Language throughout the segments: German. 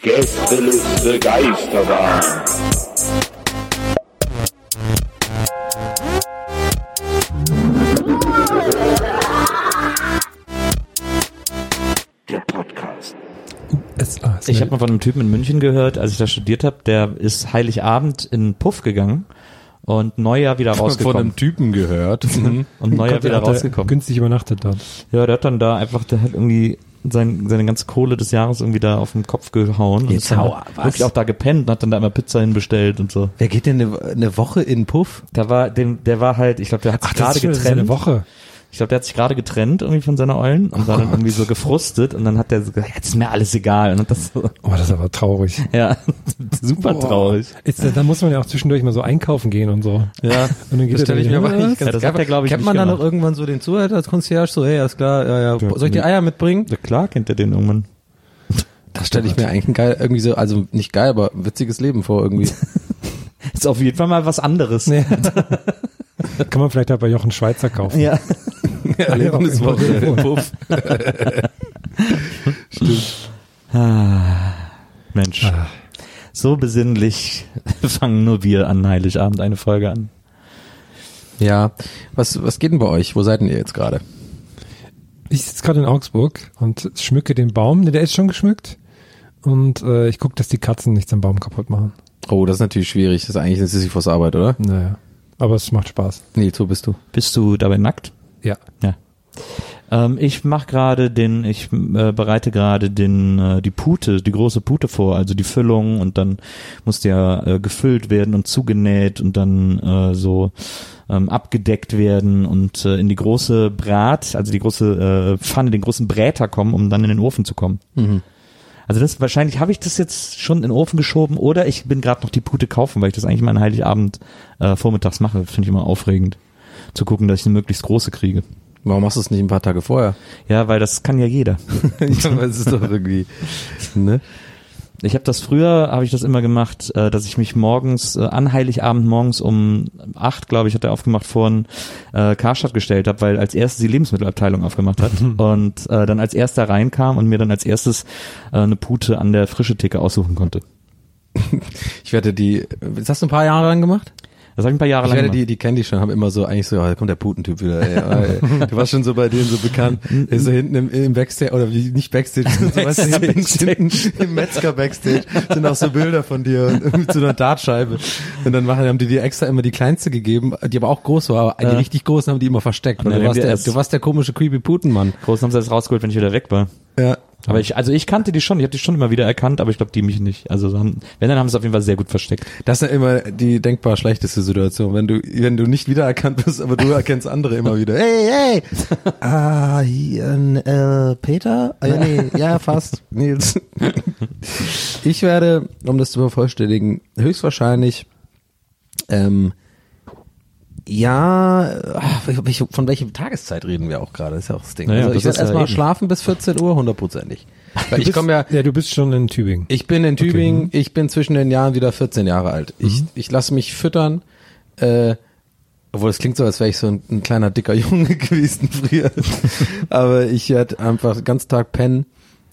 Gästeliste Geisterbahn. Der Podcast. SA. Ich habe mal von einem Typen in München gehört, als ich da studiert habe, der ist Heiligabend in Puff gegangen und Neujahr wieder von rausgekommen. einem Typen gehört. Und Neujahr wieder rausgekommen. Günstig übernachtet dort. Ja, der hat dann da einfach, der hat irgendwie sein, seine ganze Kohle des Jahres irgendwie da auf den Kopf gehauen und Jetzt ist dann hau was? wirklich auch da gepennt und hat dann da immer Pizza hinbestellt und so. Wer geht denn eine, eine Woche in Puff? Da war, dem, der war halt, ich glaube, der hat sich gerade getrennt. eine Woche. Ich glaube, der hat sich gerade getrennt irgendwie von seiner Eulen und war dann irgendwie so gefrustet und dann hat der so gesagt, jetzt ist mir alles egal und das so, Oh, das ist aber traurig. ja, super Boah. traurig. Jetzt, da muss man ja auch zwischendurch mal so einkaufen gehen und so. Ja, Und dann geht Das stelle ich mir aber eigentlich oder Ja, das hat er, glaub ich, Kennt nicht man dann noch irgendwann so den Zuhälter als Concierge? So, hey, alles klar, ja, ja. Soll ich die Eier mitbringen? ja klar kennt er den irgendwann. Das stelle ich mir eigentlich ein geil, irgendwie so, also nicht geil, aber witziges Leben vor irgendwie. Ist auf jeden Fall mal was anderes. was? Kann man vielleicht auch bei Jochen Schweizer kaufen. Ja. Erlebniswoche in Puff. Ah, Mensch. So besinnlich fangen nur wir an Heiligabend eine Folge an. Ja, was, was geht denn bei euch? Wo seid denn ihr jetzt gerade? Ich sitze gerade in Augsburg und schmücke den Baum. Ne, Der ist schon geschmückt. Und äh, ich gucke, dass die Katzen nichts am Baum kaputt machen. Oh, das ist natürlich schwierig. Das ist eigentlich eine Sisyphos Arbeit, oder? Naja. Aber es macht Spaß. Nee, so bist du. Bist du dabei nackt? Ja. Ja. Ähm, ich mache gerade den, ich äh, bereite gerade den äh, die Pute, die große Pute vor, also die Füllung und dann muss der äh, gefüllt werden und zugenäht und dann äh, so ähm, abgedeckt werden und äh, in die große Brat, also die große äh, Pfanne, den großen Bräter kommen, um dann in den Ofen zu kommen. Also das wahrscheinlich habe ich das jetzt schon in den Ofen geschoben oder ich bin gerade noch die Pute kaufen, weil ich das eigentlich mal an Heiligabend äh, vormittags mache. Finde ich immer aufregend zu gucken, dass ich eine möglichst große kriege. Warum machst du es nicht ein paar Tage vorher? Ja, weil das kann ja jeder. ja, aber es ist doch irgendwie, ne? Ich habe das früher, habe ich das immer gemacht, äh, dass ich mich morgens, äh, an Heiligabend morgens um acht, glaube ich, hat er aufgemacht, vor ein äh, Karstadt gestellt habe, weil als erstes die Lebensmittelabteilung aufgemacht hat und äh, dann als erster reinkam und mir dann als erstes äh, eine Pute an der frische Theke aussuchen konnte. Ich werde die, das hast du ein paar Jahre lang gemacht? Das habe ich ein paar Jahre Ich lang werde gemacht. die, die kenne ich schon, haben immer so, eigentlich so, ja, da kommt der Putentyp wieder, ey, ey. Du warst schon so bei denen so bekannt, so hinten im, im Backstage, oder wie, nicht Backstage, so, du, hinten, hinten im Metzger Backstage sind auch so Bilder von dir mit so einer Dartscheibe. Und dann machen, haben die dir extra immer die kleinste gegeben, die aber auch groß war, aber die richtig großen haben die immer versteckt. Ja, du, warst der, du warst der komische creepy Putenmann. Großen haben sie das rausgeholt, wenn ich wieder weg war. Ja. Aber ich, also ich kannte die schon, ich habe die schon immer wieder erkannt, aber ich glaube die mich nicht. Also haben, wenn, dann haben sie es auf jeden Fall sehr gut versteckt. Das ist ja immer die denkbar schlechteste Situation, wenn du, wenn du nicht wiedererkannt wirst, aber du erkennst andere immer wieder. Hey, hey! ah, hier, äh, Peter? Ah, ja, nee, ja, fast. Nils. ich werde, um das zu vervollständigen, höchstwahrscheinlich, ähm, ja, von welcher Tageszeit reden wir auch gerade? Ist ja auch das Ding. Naja, also das ich werde ja erstmal eben. schlafen bis 14 Uhr, hundertprozentig. Weil ich komme ja, Ja, du bist schon in Tübingen. ich bin in Tübingen, ich bin zwischen den Jahren wieder 14 Jahre alt. Ich, ich lasse mich füttern, äh, obwohl es klingt so, als wäre ich so ein, ein kleiner dicker Junge gewesen früher. Aber ich werde einfach den ganzen Tag pennen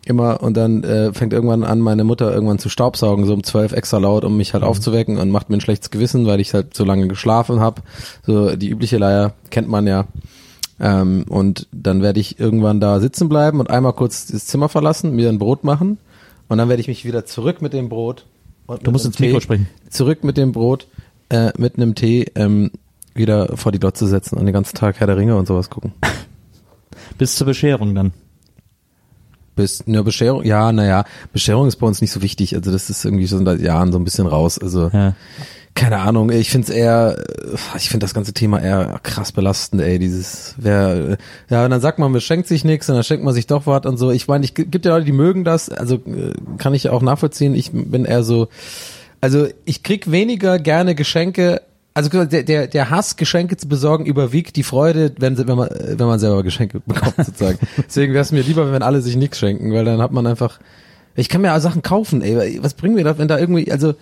immer und dann äh, fängt irgendwann an, meine Mutter irgendwann zu staubsaugen, so um zwölf extra laut, um mich halt aufzuwecken und macht mir ein schlechtes Gewissen, weil ich halt so lange geschlafen habe. So die übliche Leier kennt man ja. Ähm, und dann werde ich irgendwann da sitzen bleiben und einmal kurz das Zimmer verlassen, mir ein Brot machen und dann werde ich mich wieder zurück mit dem Brot. Und Du musst ins Mikro Tee- sprechen. Zurück mit dem Brot, äh, mit einem Tee ähm, wieder vor die Glotze setzen und den ganzen Tag Herr der Ringe und sowas gucken. Bis zur Bescherung dann. Bis eine Bescherung, ja, naja, Bescherung ist bei uns nicht so wichtig. Also das ist irgendwie schon seit Jahren so ein bisschen raus. Also Ja. keine Ahnung, ich finde es eher, ich finde das ganze Thema eher krass belastend, ey, dieses, wer, ja, und dann sagt man, man schenkt sich nichts und dann schenkt man sich doch was und so. Ich meine, ich gibt ja Leute, die mögen das, also äh, kann ich auch nachvollziehen. Ich bin eher so, also ich krieg weniger gerne Geschenke. Also der, der, der Hass, Geschenke zu besorgen, überwiegt die Freude, wenn, wenn, man, äh, wenn man selber Geschenke bekommt, sozusagen. Deswegen wäre es mir lieber, wenn alle sich nichts schenken, weil dann hat man einfach, ich kann mir auch Sachen kaufen, ey. Was bringen wir da, wenn da irgendwie, also,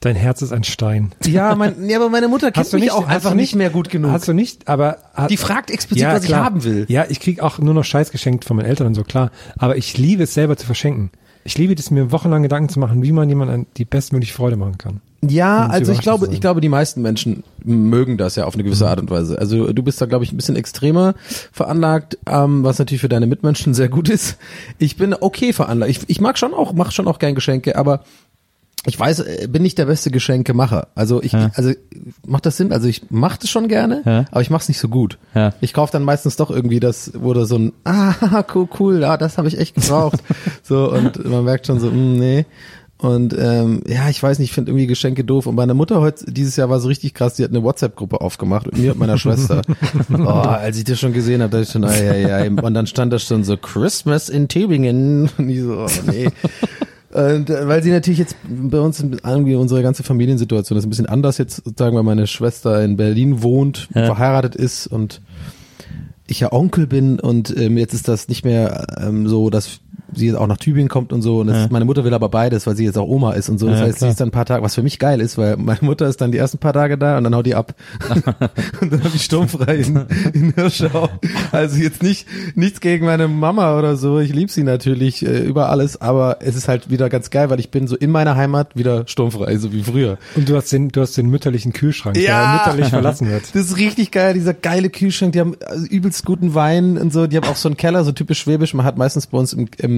Dein Herz ist ein Stein. ja, mein, ja, aber meine Mutter kennt mich nicht- auch einfach du nicht mehr gut genug. Hast du nicht, aber hat, Die fragt explizit, was ich haben will. Ja, ich krieg auch nur noch Scheiß geschenkt von meinen Eltern und so, klar. Aber ich liebe es selber zu verschenken. Ich liebe es, mir wochenlang Gedanken zu machen, wie man jemandem die bestmögliche Freude machen kann. Ja, also ich glaube, sein. ich glaube, die meisten Menschen mögen das ja auf eine gewisse Art und Weise. Also du bist da, glaube ich, ein bisschen extremer veranlagt, ähm, was natürlich für deine Mitmenschen sehr gut ist. Ich bin okay veranlagt. Ich, ich mag schon auch, mach schon auch gern Geschenke, aber ich weiß, äh, bin nicht der beste Geschenkemacher. Also ich, Ja. also macht das Sinn? Also ich mach das schon gerne, Ja. aber ich mach's nicht so gut. Ja. Ich kaufe dann meistens doch irgendwie das, wurde so ein, ah, cool, cool, ja, das habe ich echt gebraucht. so und man merkt schon so, mm, nee. Und ähm, ja, ich weiß nicht, ich finde irgendwie Geschenke doof. Und meine Mutter heute dieses Jahr war so richtig krass, die hat eine WhatsApp-Gruppe aufgemacht mit mir und meiner Schwester. oh, als ich das schon gesehen habe, dachte ich schon, ai, ai, ai. Und dann stand da schon so Christmas in Tübingen. Und ich so, oh, nee. Und äh, weil sie natürlich jetzt bei uns irgendwie unsere ganze Familiensituation ist ein bisschen anders jetzt sozusagen, weil meine Schwester in Berlin wohnt, Ja. verheiratet ist und ich ja Onkel bin und ähm, jetzt ist das nicht mehr ähm, so, dass sie jetzt auch nach Tübingen kommt und so und das, Ja. meine Mutter will aber beides, weil sie jetzt auch Oma ist und so. Das Ja, heißt, klar. sie ist dann ein paar Tage, was für mich geil ist, weil meine Mutter ist dann die ersten paar Tage da und dann haut die ab. und dann habe ich sturmfrei in, in Hirschau. Also jetzt nicht nichts gegen meine Mama oder so. Ich liebe sie natürlich äh, über alles, aber es ist halt wieder ganz geil, weil ich bin so in meiner Heimat wieder sturmfrei, so wie früher. Und du hast den, du hast den mütterlichen Kühlschrank, Ja. der mütterlich verlassen wird. Das ist richtig geil, dieser geile Kühlschrank, die haben also übelst guten Wein und so, die haben auch so einen Keller, so typisch schwäbisch, man hat meistens bei uns im, im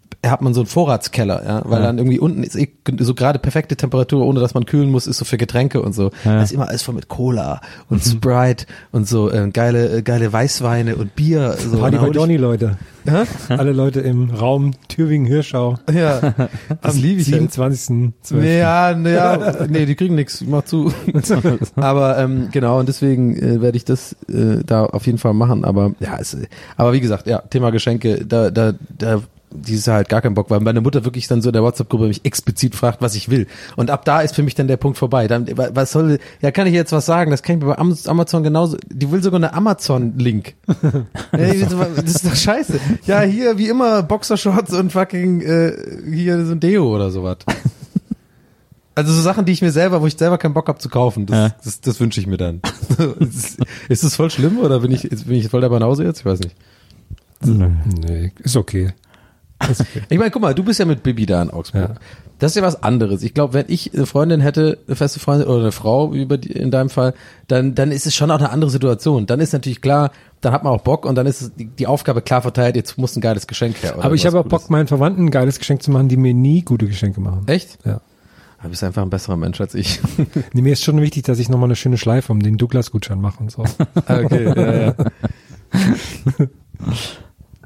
hat man so einen Vorratskeller, ja, weil Ja. dann irgendwie unten ist eh so gerade perfekte Temperatur, ohne dass man kühlen muss, ist so für Getränke und so. Ja. Da ist immer alles voll mit Cola und Sprite und so äh, geile äh, geile Weißweine und Bier so. Party hol bei Donny, Leute. Hä? Alle Leute im Raum Tübingen-Hirschau. Ja, das liebe ich. halt. 27.12. Ja, ja, nee, die kriegen nichts, mach zu. aber ähm, genau, und deswegen äh, werde ich das äh, da auf jeden Fall machen. Aber ja, es, aber wie gesagt, ja, Thema Geschenke, da, da, da dieses Jahr halt gar keinen Bock, weil meine Mutter wirklich dann so in der WhatsApp-Gruppe mich explizit fragt, was ich will. Und ab da ist für mich dann der Punkt vorbei. Dann, wa- was soll, ja, kann ich jetzt was sagen? Das kann ich mir bei Am- Amazon genauso, die will sogar eine Amazon-Link. Das ist doch scheiße. Ja, hier, wie immer, Boxershorts und fucking, äh, hier so ein Deo oder sowas. Also so Sachen, die ich mir selber, wo ich selber keinen Bock habe zu kaufen, das, Ja. das, das wünsche ich mir dann. ist, ist das voll schlimm oder bin ich, bin ich voll der Banause jetzt? Ich weiß nicht. Nee, ist okay. Ich meine, guck mal, du bist ja mit Bibi da in Augsburg. Ja. Das ist ja was anderes. Ich glaube, wenn ich eine Freundin hätte, eine feste Freundin oder eine Frau, wie bei dir in deinem Fall, dann, dann ist es schon auch eine andere Situation. Dann ist natürlich klar, dann hat man auch Bock und dann ist die, die Aufgabe klar verteilt, jetzt muss ein geiles Geschenk her. Aber ich habe auch. Bock, meinen Verwandten ein geiles Geschenk zu machen, die mir nie gute Geschenke machen. Echt? Ja. Du bist einfach ein besserer Mensch als ich. Nee, mir ist schon wichtig, dass ich nochmal eine schöne Schleife um den Douglas-Gutschein mache und so. Okay, ja, ja.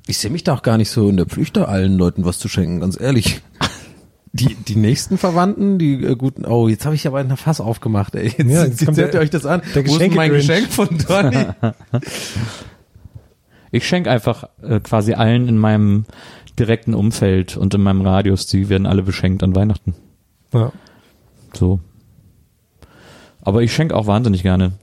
Ich sehe mich da auch gar nicht so in der Pflicht, da allen Leuten was zu schenken, ganz ehrlich. Die, die nächsten Verwandten, die äh, guten, oh, jetzt habe ich aber ein Fass aufgemacht, ey. Jetzt, Ja, jetzt, jetzt kommt hört ihr euch das an. der Wo ist mein. Geschenk von Donny? Ich schenke einfach äh, quasi allen in meinem direkten Umfeld und in meinem Radius, die werden alle beschenkt an Weihnachten. Ja. So. Aber ich schenke auch wahnsinnig gerne.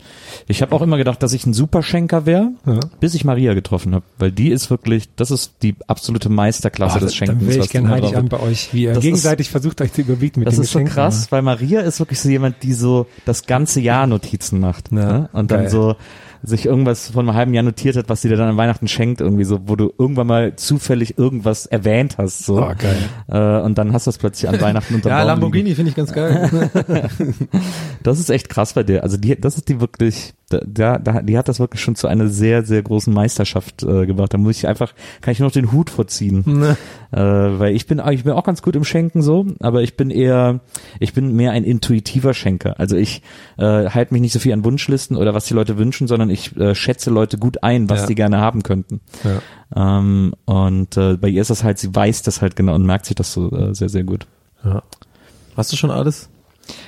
Ich habe auch immer gedacht, dass ich ein Superschenker wäre, Ja. bis ich Maria getroffen habe, weil die ist wirklich, das ist die absolute Meisterklasse Ah, des dann Schenkens. wäre was ich gern die da heilig an bei euch, wie ihr Das ist- gegenseitig versucht euch zu überbieten mit Das den ist so krass, weil Maria ist wirklich so jemand, die so das ganze Jahr Notizen macht. Ja, ne? Und dann geil. so sich irgendwas von einem halben Jahr notiert hat, was sie dir dann an Weihnachten schenkt, irgendwie so, wo du irgendwann mal zufällig irgendwas erwähnt hast. So. Oh, geil. Äh, und dann hast du das plötzlich an Weihnachten unter ja, Lamborghini finde ich ganz geil. Das ist echt krass bei dir. Also die, das ist die wirklich, Da, da, die hat das wirklich schon zu einer sehr, sehr großen Meisterschaft äh, gebracht. Da muss ich einfach, kann ich nur noch den Hut vorziehen. Ne. Äh, weil ich bin, ich bin auch ganz gut im Schenken so, aber ich bin eher, ich bin mehr ein intuitiver Schenker. Also ich äh, halte mich nicht so viel an Wunschlisten oder was die Leute wünschen, sondern ich äh, schätze Leute gut ein, was Ja. die gerne haben könnten. Ja. Ähm, und äh, bei ihr ist das halt, sie weiß das halt genau und merkt sich das so äh, sehr, sehr gut. Ja. Hast du schon alles?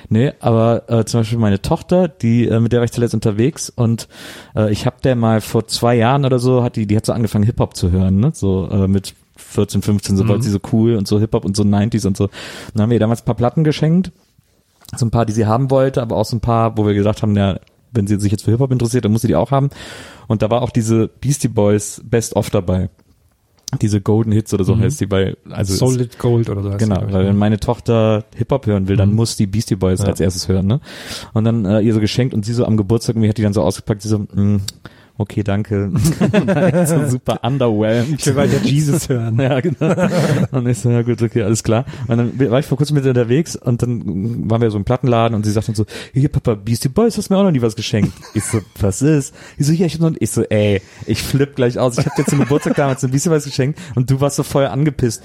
Nee, aber äh, zum Beispiel meine Tochter, die äh, mit der war ich zuletzt unterwegs und äh, ich habe der mal vor zwei Jahren oder so, hat die, die hat so angefangen Hip-Hop zu hören, ne? So äh, mit 14, 15, so war sie so cool und so Hip-Hop und so 90s und so. Dann haben wir ihr damals ein paar Platten geschenkt. So ein paar, die sie haben wollte, aber auch so ein paar, wo wir gesagt haben, ja, wenn sie sich jetzt für Hip-Hop interessiert, dann muss sie die auch haben. Und da war auch diese Beastie Boys Best of dabei. Diese Golden Hits oder so heißt die bei, also Solid Gold oder so. heißt Genau, die, weil ne? wenn meine Tochter Hip-Hop hören will, dann muss die Beastie Boys Ja. als erstes hören, ne? Und dann äh, ihr so geschenkt und sie so am Geburtstag, mir hat die dann so ausgepackt, sie so, mm, okay, danke. so super underwhelmed. Ich will weiter Jesus hören. Ja, genau. Und ich so, ja gut, okay, alles klar. Und dann war ich vor kurzem mit unterwegs und dann waren wir so im Plattenladen und sie sagt dann so, hier Papa, Beastie Boys, hast mir auch noch nie was geschenkt. Ich so, was ist? Ich so, ja, ich hab noch, ich so, ey, ich flipp gleich aus. Ich hab dir zum Geburtstag damals ein Beastie Boys geschenkt und du warst so voll angepisst.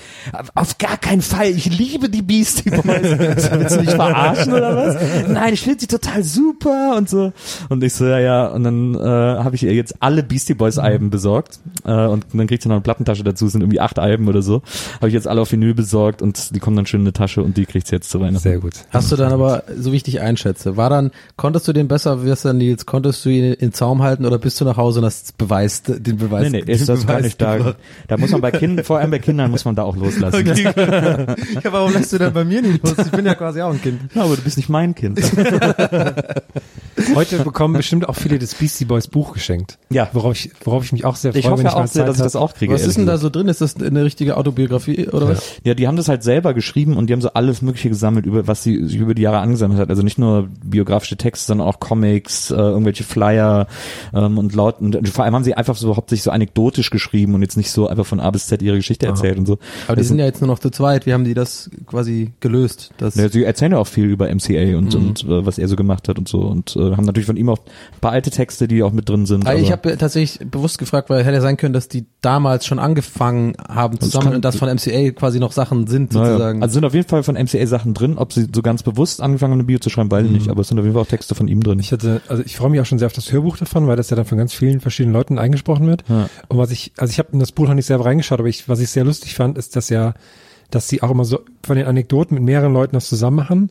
Auf gar keinen Fall, ich liebe die Beastie Boys. So, willst du mich verarschen oder was? Nein, ich finde sie total super und so. Und ich so, ja, ja. Und dann äh, habe ich ihr jetzt alle Beastie Boys Alben besorgt äh, und dann kriegt sie noch eine Plattentasche dazu, es sind irgendwie acht Alben oder so. Habe ich jetzt alle auf Vinyl besorgt und die kommen dann schön in eine Tasche und die kriegt sie jetzt zu Weihnachten. Sehr gut. Hast du dann aber, so wie ich dich einschätze, war dann, konntest du den besser, wie ist der Nils, konntest du ihn in den Zaum halten oder bist du nach Hause und hast beweist, den Beweis? Nee, nee, ist das gar nicht da. Da muss man bei Kindern, vor allem bei Kindern muss man da auch loslassen. Okay. ja, warum lässt du denn bei mir nicht los? Ich bin ja quasi auch ein Kind. Ja, aber du bist nicht mein Kind. Heute bekommen bestimmt auch viele das Beastie Boys Buch geschenkt. Ja. Worauf ich, worauf ich mich auch sehr freue, Ich hoffe wenn ich auch mal sehr, dass ich das auch kriege. Was ist denn da so drin? Ist das eine richtige Autobiografie oder was? Ja, die haben das halt selber geschrieben und die haben so alles Mögliche gesammelt, über was sie sich über die Jahre angesammelt hat. Also nicht nur biografische Texte, sondern auch Comics, äh, irgendwelche Flyer ähm, und laut. Und vor allem haben sie einfach so hauptsächlich so anekdotisch geschrieben und jetzt nicht so einfach von A bis Z ihre Geschichte erzählt und so. Aber die Das sind ja jetzt nur noch zu zweit. Wie haben die das quasi gelöst? Das Ja, sie erzählen ja auch viel über MCA und, und äh, was er so gemacht hat und so und äh, haben natürlich von ihm auch ein paar alte Texte, die auch mit drin sind. Ah, ich habe tatsächlich bewusst gefragt, weil hätte ja sein können, dass die damals schon angefangen haben Das zusammen kann- und dass von MCA quasi noch Sachen sind sozusagen. Also sind auf jeden Fall von MCA Sachen drin. Ob sie so ganz bewusst angefangen haben, eine Bio zu schreiben, weiß ich nicht. Aber es sind auf jeden Fall auch Texte von ihm drin. Ich hatte, also ich freue mich auch schon sehr auf das Hörbuch davon, weil das ja dann von ganz vielen verschiedenen Leuten eingesprochen wird. Ja. Und was ich, also ich habe in das Buch noch nicht selber reingeschaut, aber ich, was ich sehr lustig fand, ist, dass ja, dass sie auch immer so von den Anekdoten mit mehreren Leuten das zusammen machen.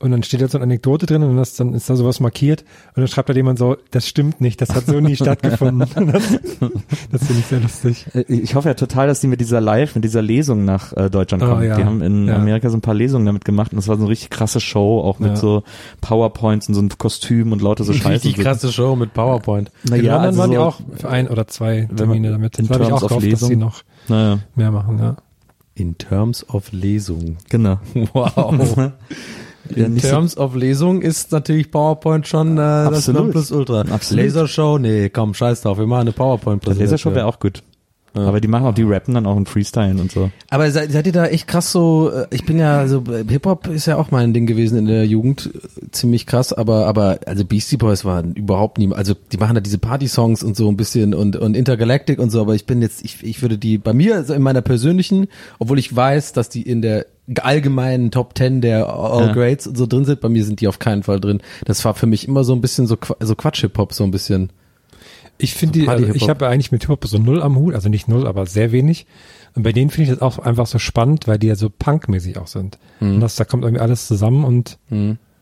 Und dann steht da so eine Anekdote drin und das, dann ist da sowas markiert und dann schreibt da jemand so, das stimmt nicht, das hat so nie stattgefunden. Das, das finde ich sehr lustig. Äh, Ich hoffe ja total, dass die mit dieser Live, mit dieser Lesung nach äh, Deutschland Oh, kommen. ja. Die haben in Ja. Amerika so ein paar Lesungen damit gemacht und das war so eine richtig krasse Show, auch mit Ja. so PowerPoints und so ein Kostüm und lauter so Scheiße. Richtig krasse Show mit PowerPoint. In Naja, London also waren die so, auch für ein oder zwei Termine damit. in Das habe ich terms auch of gehofft, dass Lesung. sie noch Naja, mehr machen, ja. In terms of Lesung. genau. Wow. In nicht so- terms of Lesung ist natürlich PowerPoint schon äh, das Absolut. Nonplusultra. Absolut. Lasershow, nee, komm, scheiß drauf, wir machen eine PowerPoint-Präsentation. Lasershow wäre auch gut. Aber die machen auch, die rappen dann auch in Freestylen und so. Aber seid, seid ihr da echt krass so, äh, ich bin ja, so Hip-Hop ist ja auch mein Ding gewesen in der Jugend, äh, ziemlich krass, aber, aber, also Beastie Boys waren überhaupt nie, also die machen da diese Party-Songs und so ein bisschen und, und Intergalactic und so, aber ich bin jetzt, ich, ich würde die, bei mir, also in meiner persönlichen, obwohl ich weiß, dass die in der allgemeinen Top Ten der All Ja. Grades und so drin sind, bei mir sind die auf keinen Fall drin. Das war für mich immer so ein bisschen so, so Quatsch-Hip-Hop, so ein bisschen. Ich finde So die, also ich habe eigentlich mit Hip-Hop so null am Hut, also nicht null, aber sehr wenig. Und bei denen finde ich das auch einfach so spannend, weil die ja so punkmäßig auch sind. Und das, da kommt irgendwie alles zusammen und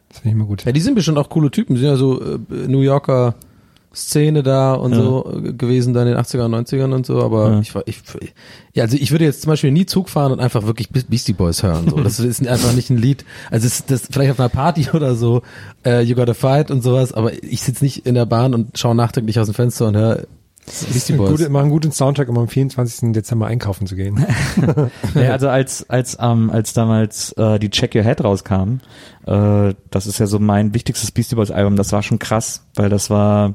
das finde ich immer gut. Ja, die sind bestimmt auch coole Typen, die sind ja so äh, New Yorker Szene da und Ja. so äh, gewesen da in den 80er, 90ern und so, aber Ja. ich war, ich, ja, also ich würde jetzt zum Beispiel nie Zug fahren und einfach wirklich Be- Beastie Boys hören, so. Das ist einfach nicht ein Lied, also es ist das vielleicht auf einer Party oder so, äh, You Gotta Fight und sowas, aber ich sitze nicht in der Bahn und schaue nachträglich aus dem Fenster und höre Beastie Boys. Gute, machen einen guten Soundtrack, um am 24. Dezember einkaufen zu gehen. Ja, also als als ähm, als damals äh, die Check Your Head rauskam, äh, das ist ja so mein wichtigstes Beastie Boys Album. Das war schon krass, weil das war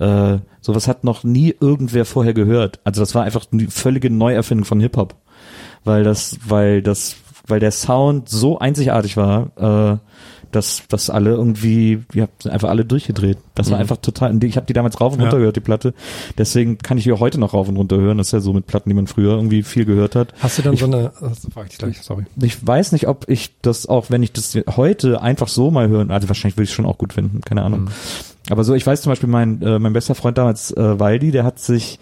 äh, sowas hat noch nie irgendwer vorher gehört. Also das war einfach eine völlige Neuerfindung von Hip Hop, weil das weil das weil der Sound so einzigartig war. Äh, dass dass alle irgendwie, ja, einfach alle durchgedreht. Das war Mhm. einfach total. Ich habe die damals rauf und Ja. runter gehört, die Platte. Deswegen kann ich die auch heute noch rauf und runter hören. Das ist ja so mit Platten, die man früher irgendwie viel gehört hat. Hast du dann so eine, das frag ich dich gleich, sorry. Ich weiß nicht, ob ich das auch, wenn ich das heute einfach so mal hören, also wahrscheinlich würde ich es schon auch gut finden, keine Ahnung. Aber so, ich weiß zum Beispiel, mein, äh, mein bester Freund damals, äh, Waldi, der hat sich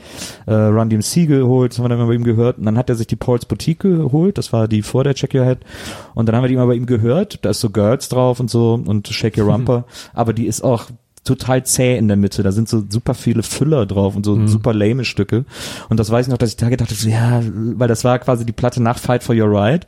äh, Run DMC geholt, das haben wir dann mal bei ihm gehört, und dann hat er sich die Paul's Boutique geholt, das war die vor der Check Your Head, und dann haben wir die mal bei ihm gehört, da ist so Girls drauf und so, und Shake Your Rumper, aber die ist auch total zäh in der Mitte. Da sind so super viele Füller drauf und so super lame Stücke. Und das weiß ich noch, dass ich da gedacht habe, ja, weil das war quasi die Platte nach Fight for Your Right.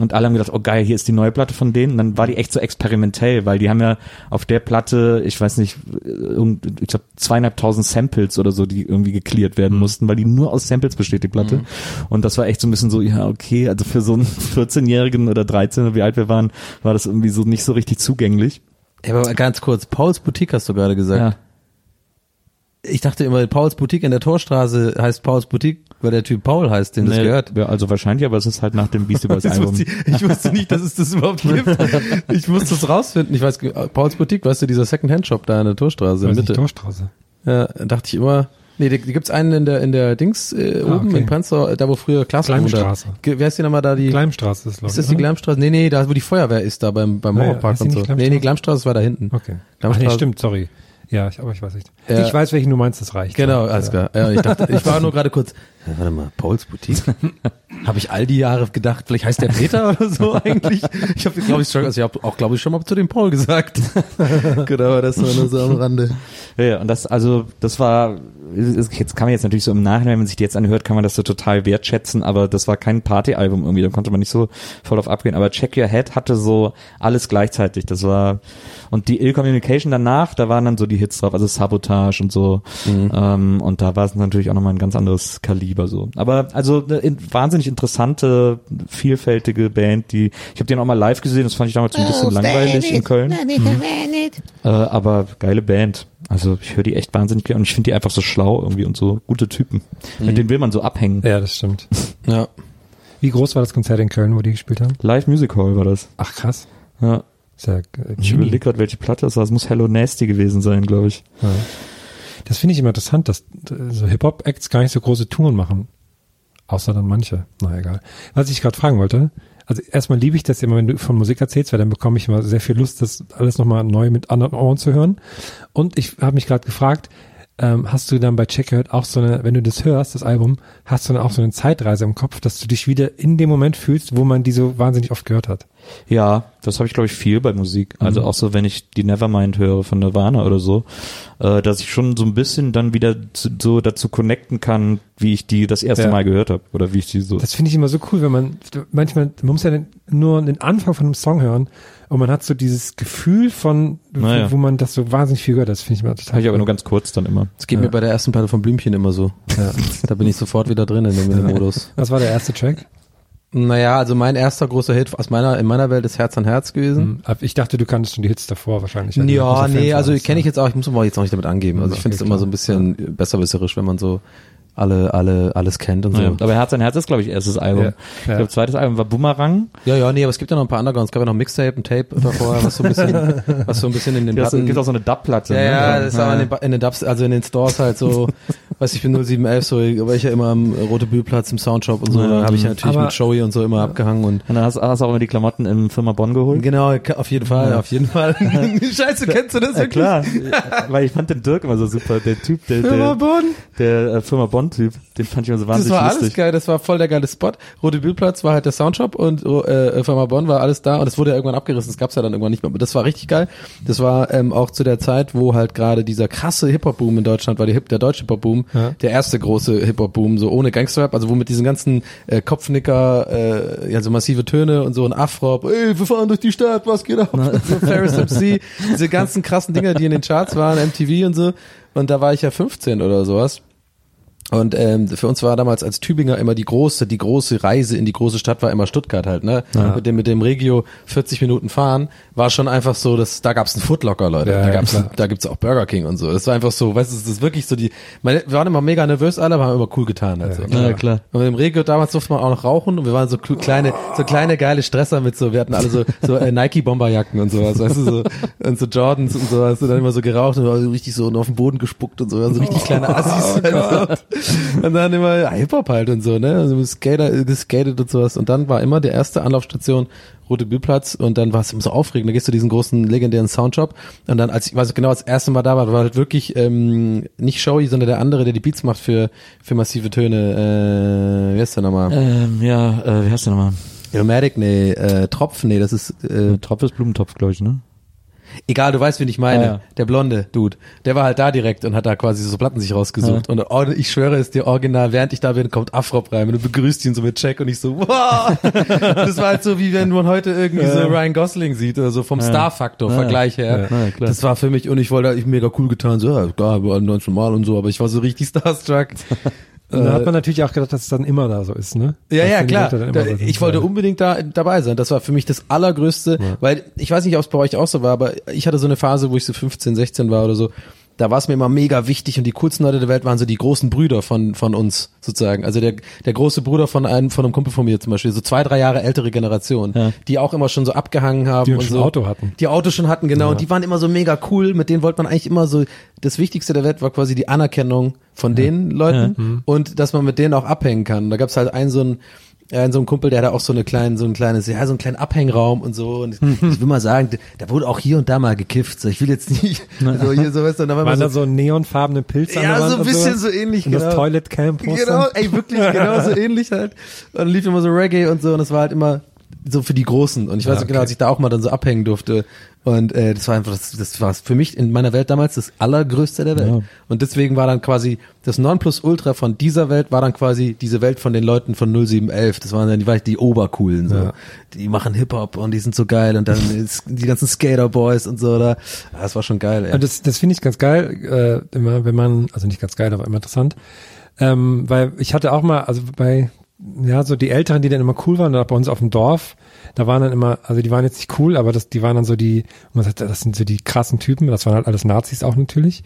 Und alle haben gedacht, oh geil, hier ist die neue Platte von denen. Und dann war die echt so experimentell, weil die haben ja auf der Platte, ich weiß nicht, ich glaube zweieinhalbtausend Samples oder so, die irgendwie gecleart werden mussten, weil die nur aus Samples besteht, die Platte. Und das war echt so ein bisschen so, ja, okay, also für so einen 14-Jährigen oder 13, wie alt wir waren, war das irgendwie so nicht so richtig zugänglich. Ja, aber ganz kurz, Pauls Boutique hast du gerade gesagt. Ja. Ich dachte immer, Pauls Boutique in der Torstraße heißt Pauls Boutique, weil der Typ Paul heißt, dem das Nee, gehört. Ja, also wahrscheinlich, aber es ist halt nach dem Beastie Boys Das Album. wusste ich, ich wusste nicht, dass es das überhaupt gibt. Ich musste es rausfinden. Ich weiß, Pauls Boutique, weißt du, dieser Second-Hand-Shop da in der Torstraße in der nicht, Mitte. Torstraße. Ja, dachte ich immer. Nee, die, die gibt's einen in der in der Dings äh, Ah, oben okay. in Prenzlau, da wo früher Klaas Gleimstraße. Ge- Wer ist die nochmal da die? Gleimstraße ist, glaube ist das die Gleimstraße? Nee, nee, da wo die Feuerwehr ist, da beim beim Ah, ja. Mauerpark und so. Nee, nee, Gleimstraße? War da hinten. Okay. Ach nee, stimmt, sorry. Ja, ich, aber ich weiß nicht. Ja. Ich weiß, welchen du meinst, das reicht. Genau, alles klar. Ja, ich dachte, ich war nur gerade kurz, ja, warte mal, Pauls Boutique? habe ich all die Jahre gedacht, vielleicht heißt der Peter oder so eigentlich. Ich habe, glaube ich, schon, also ich habe auch, glaube ich, schon mal zu dem Paul gesagt. genau, das war nur so am Rande. Ja, und das, also, das war, jetzt kann man jetzt natürlich so im Nachhinein, wenn man sich die jetzt anhört, kann man das so total wertschätzen, aber das war kein Partyalbum irgendwie, da konnte man nicht so voll auf abgehen. Aber Check Your Head hatte so alles gleichzeitig. Das war, und die Ill Communication danach, da waren dann so die Hits drauf, also Sabotage und so. Ähm, und da war es natürlich auch nochmal ein ganz anderes Kaliber so. Aber also eine in, wahnsinnig interessante, vielfältige Band, die, ich habe die auch mal live gesehen, das fand ich damals ein bisschen langweilig in Köln. Äh, aber geile Band. Also ich höre die echt wahnsinnig gerne und ich finde die einfach so schlau irgendwie und so gute Typen. Mit denen will man so abhängen. Ja, das stimmt. Ja. Wie groß war das Konzert in Köln, wo die gespielt haben? Live Music Hall war das. Ach, krass. Ja. Ist ja, äh, Ich überlege gerade, welche Platte das war. Es muss Hello Nasty gewesen sein, glaube ich. Ja. Das finde ich immer interessant, dass äh, so Hip-Hop-Acts gar nicht so große Touren machen. Außer dann manche. Na egal. Was ich gerade fragen wollte, also erstmal liebe ich das immer, wenn du von Musik erzählst, weil dann bekomme ich immer sehr viel Lust, das alles nochmal neu mit anderen Ohren zu hören. Und ich habe mich gerade gefragt, ähm, hast du dann bei Checkout auch so eine, wenn du das hörst, das Album, hast du dann auch so eine Zeitreise im Kopf, dass du dich wieder in dem Moment fühlst, wo man die so wahnsinnig oft gehört hat? Ja, das habe ich glaube ich viel bei Musik. Also Mhm. auch so, wenn ich die Nevermind höre von Nirvana oder so, äh, dass ich schon so ein bisschen dann wieder zu, so dazu connecten kann, wie ich die das erste Ja. Mal gehört habe oder wie ich die so. Das finde ich immer so cool, wenn man manchmal, man muss ja nur den Anfang von einem Song hören und man hat so dieses Gefühl von, Naja. wo, wo man das so wahnsinnig viel gehört. Das finde ich immer total habe ich aber nur ganz kurz dann immer. Das geht mir bei der ersten Platte von Blümchen immer so. Ja. Da bin ich sofort wieder drin in dem, in dem Modus. Was war der erste Track? Naja, also mein erster großer Hit aus meiner, in meiner Welt ist Herz an Herz gewesen. Hm, Ich dachte, du kanntest schon die Hits davor wahrscheinlich. du Ja, nee, also kenne ich ja. jetzt auch, ich muss aber jetzt auch nicht damit angeben. Also ich finde es immer so ein bisschen besserwisserisch, wenn man so alle, alle, alles kennt und so. Ja, aber Herz an Herz ist glaube ich erstes Album. Ja, Ich ja. glaube zweites Album war Boomerang. Ja, ja, nee, aber es gibt ja noch ein paar Undergrounds. Es gab ja noch ein Mixtape, ein Tape davor, was so ein bisschen, was so ein bisschen in den Es Platten. gibt auch so eine Dub-Platte. ja, ne? ja, das ist aber in den, in den Dubs, also in den Stores halt so, weiß ich, für 0711 so, war ich ja immer am Rote Bühlplatz im Soundshop und so, Ja, da habe ich ja natürlich mit Joey und so immer abgehangen und Und dann hast, hast du auch immer die Klamotten im Firma Bonn geholt. Genau, auf jeden Fall, auf jeden Fall. Scheiße, kennst du das Ja, wirklich? klar, weil ich fand den Dirk immer so super, der Typ, der, Firma der, Bonn. der äh, Firma Bonn-Typ, den fand ich immer so Das wahnsinnig war alles lustig. geil, das war voll der geile Spot. Rote Bühlplatz war halt der Soundshop und äh, Firma Bonn war alles da und es wurde ja irgendwann abgerissen, das gab's ja dann irgendwann nicht mehr. Aber das war richtig geil. Das war ähm, auch zu der Zeit, wo halt gerade dieser krasse Hip-Hop-Boom in Deutschland war, der, Hip, der deutsche Hip-Hop-Boom, Ja. der erste große Hip-Hop-Boom, so ohne Gangster-Rap, also wo mit diesen ganzen äh, Kopfnicker, äh, ja so massive Töne und so ein Afro, ey, wir fahren durch die Stadt, was geht ab? so Ferris MC, diese ganzen krassen Dinger, die in den Charts waren, MTV und so. Und da war ich ja 15 oder sowas. Und ähm, für uns war damals als Tübinger immer die große, die große Reise in die große Stadt war immer Stuttgart halt, ne? Mit dem mit dem Regio 40 Minuten fahren war schon einfach so, dass da gab's einen Footlocker, Leute. Ja, da ja, gab's klar. da gibt's auch Burger King und so. Das war einfach so, weißt du, das ist wirklich so die meine, wir waren immer mega nervös alle, aber haben immer cool getan halt so. Ja, klar. Und mit dem Regio damals durfte man auch noch rauchen und wir waren so kleine, so kleine geile Stresser mit so, wir hatten alle so, so äh, Nike Bomberjacken und sowas, weißt du, so, und so Jordans und sowas, und dann immer so geraucht und war so richtig so auf den Boden gespuckt und so, so richtig kleine Assis. halt so. Und dann immer Hip-Hop halt und so, ne, also Skater, geskatet und sowas. Und dann war immer der erste Anlaufstation Rote Bierplatz und dann war es immer so aufregend. Da gehst du diesen großen legendären Soundshop und dann, als ich weiß genau, als erste Mal da war, war halt wirklich ähm, nicht Showy, sondern der andere, der die Beats macht für für massive Töne. Äh, wie heißt der nochmal? Ähm, ja, äh, wie heißt der nochmal? Ilmatic, nee, äh, Tropf, nee, das ist äh, Tropf ist Blumentopf, glaube ich, ne? Egal, du weißt, wen ich meine. Ja, ja. Der blonde Dude, der war halt da direkt und hat da quasi so Platten sich rausgesucht und oh, ich schwöre es dir original, während ich da bin, kommt Afrop rein und du begrüßt ihn so mit Check und ich so, wow! das war halt so, wie wenn man heute irgendwie so Ryan Gosling sieht oder so vom Star-Faktor, Vergleich her. Ja. Das war für mich und ich wollte, ich mega cool getan, so, ja, klar, wir waren 19 Mal und so, aber ich war so richtig starstruck. Und da hat man natürlich auch gedacht, dass es dann immer da so ist, ne? Ja, Dass ja, dann klar. Dann Da, so ich wollte Ja. unbedingt da dabei sein. Das war für mich das Allergrößte, weil ich weiß nicht, ob es bei euch auch so war, aber ich hatte so eine Phase, wo ich so 15, 16 war oder so. Da war es mir immer mega wichtig und die coolsten Leute der Welt waren so die großen Brüder von von uns sozusagen. Also der der große Bruder von einem von einem Kumpel von mir zum Beispiel, so zwei drei Jahre ältere Generation, Ja. die auch immer schon so abgehangen haben Die und schon so Auto hatten. die Autos schon hatten, genau. Und die waren immer so mega cool. Mit denen wollte man eigentlich immer so, das Wichtigste der Welt war quasi die Anerkennung von den Leuten Mhm. und dass man mit denen auch abhängen kann. Da gab's halt einen so einen, äh, so einen Kumpel, der hatte auch so eine kleine, so ein kleines, ja, so einen kleinen Abhängraum und so. Und ich will mal sagen, da wurde auch hier und da mal gekifft. So, ich will jetzt nicht, so hier so, weißt du, und da war Waren immer da so neonfarbene Pilze ja, so ein bisschen so ähnlich, Und genau. das Toilet Camp Genau, ey, wirklich, genau so ähnlich halt. Und dann lief immer so Reggae und so und es war halt immer so für die Großen. Und ich weiß Ja, noch genau, okay. als ich da auch mal dann so abhängen durfte. Und äh, das war einfach, das, das war für mich in meiner Welt damals das Allergrößte der Welt. Ja. Und deswegen war dann quasi das Nonplusultra von dieser Welt war dann quasi diese Welt von den Leuten von 0711. Das waren dann die, die Obercoolen so. Ja. Die machen Hip-Hop und die sind so geil und dann die ganzen Skater-Boys und so. Ja, das war schon geil, ey. Und das, das finde ich ganz geil, äh, immer, wenn man, also nicht ganz geil, aber immer interessant. Ähm, weil ich hatte auch mal, also bei, ja, so die Älteren, die dann immer cool waren, bei uns auf dem Dorf, da waren dann immer, also die waren jetzt nicht cool, aber das, die waren dann so die, man sagt, das sind so die krassen Typen, das waren halt alles Nazis auch natürlich.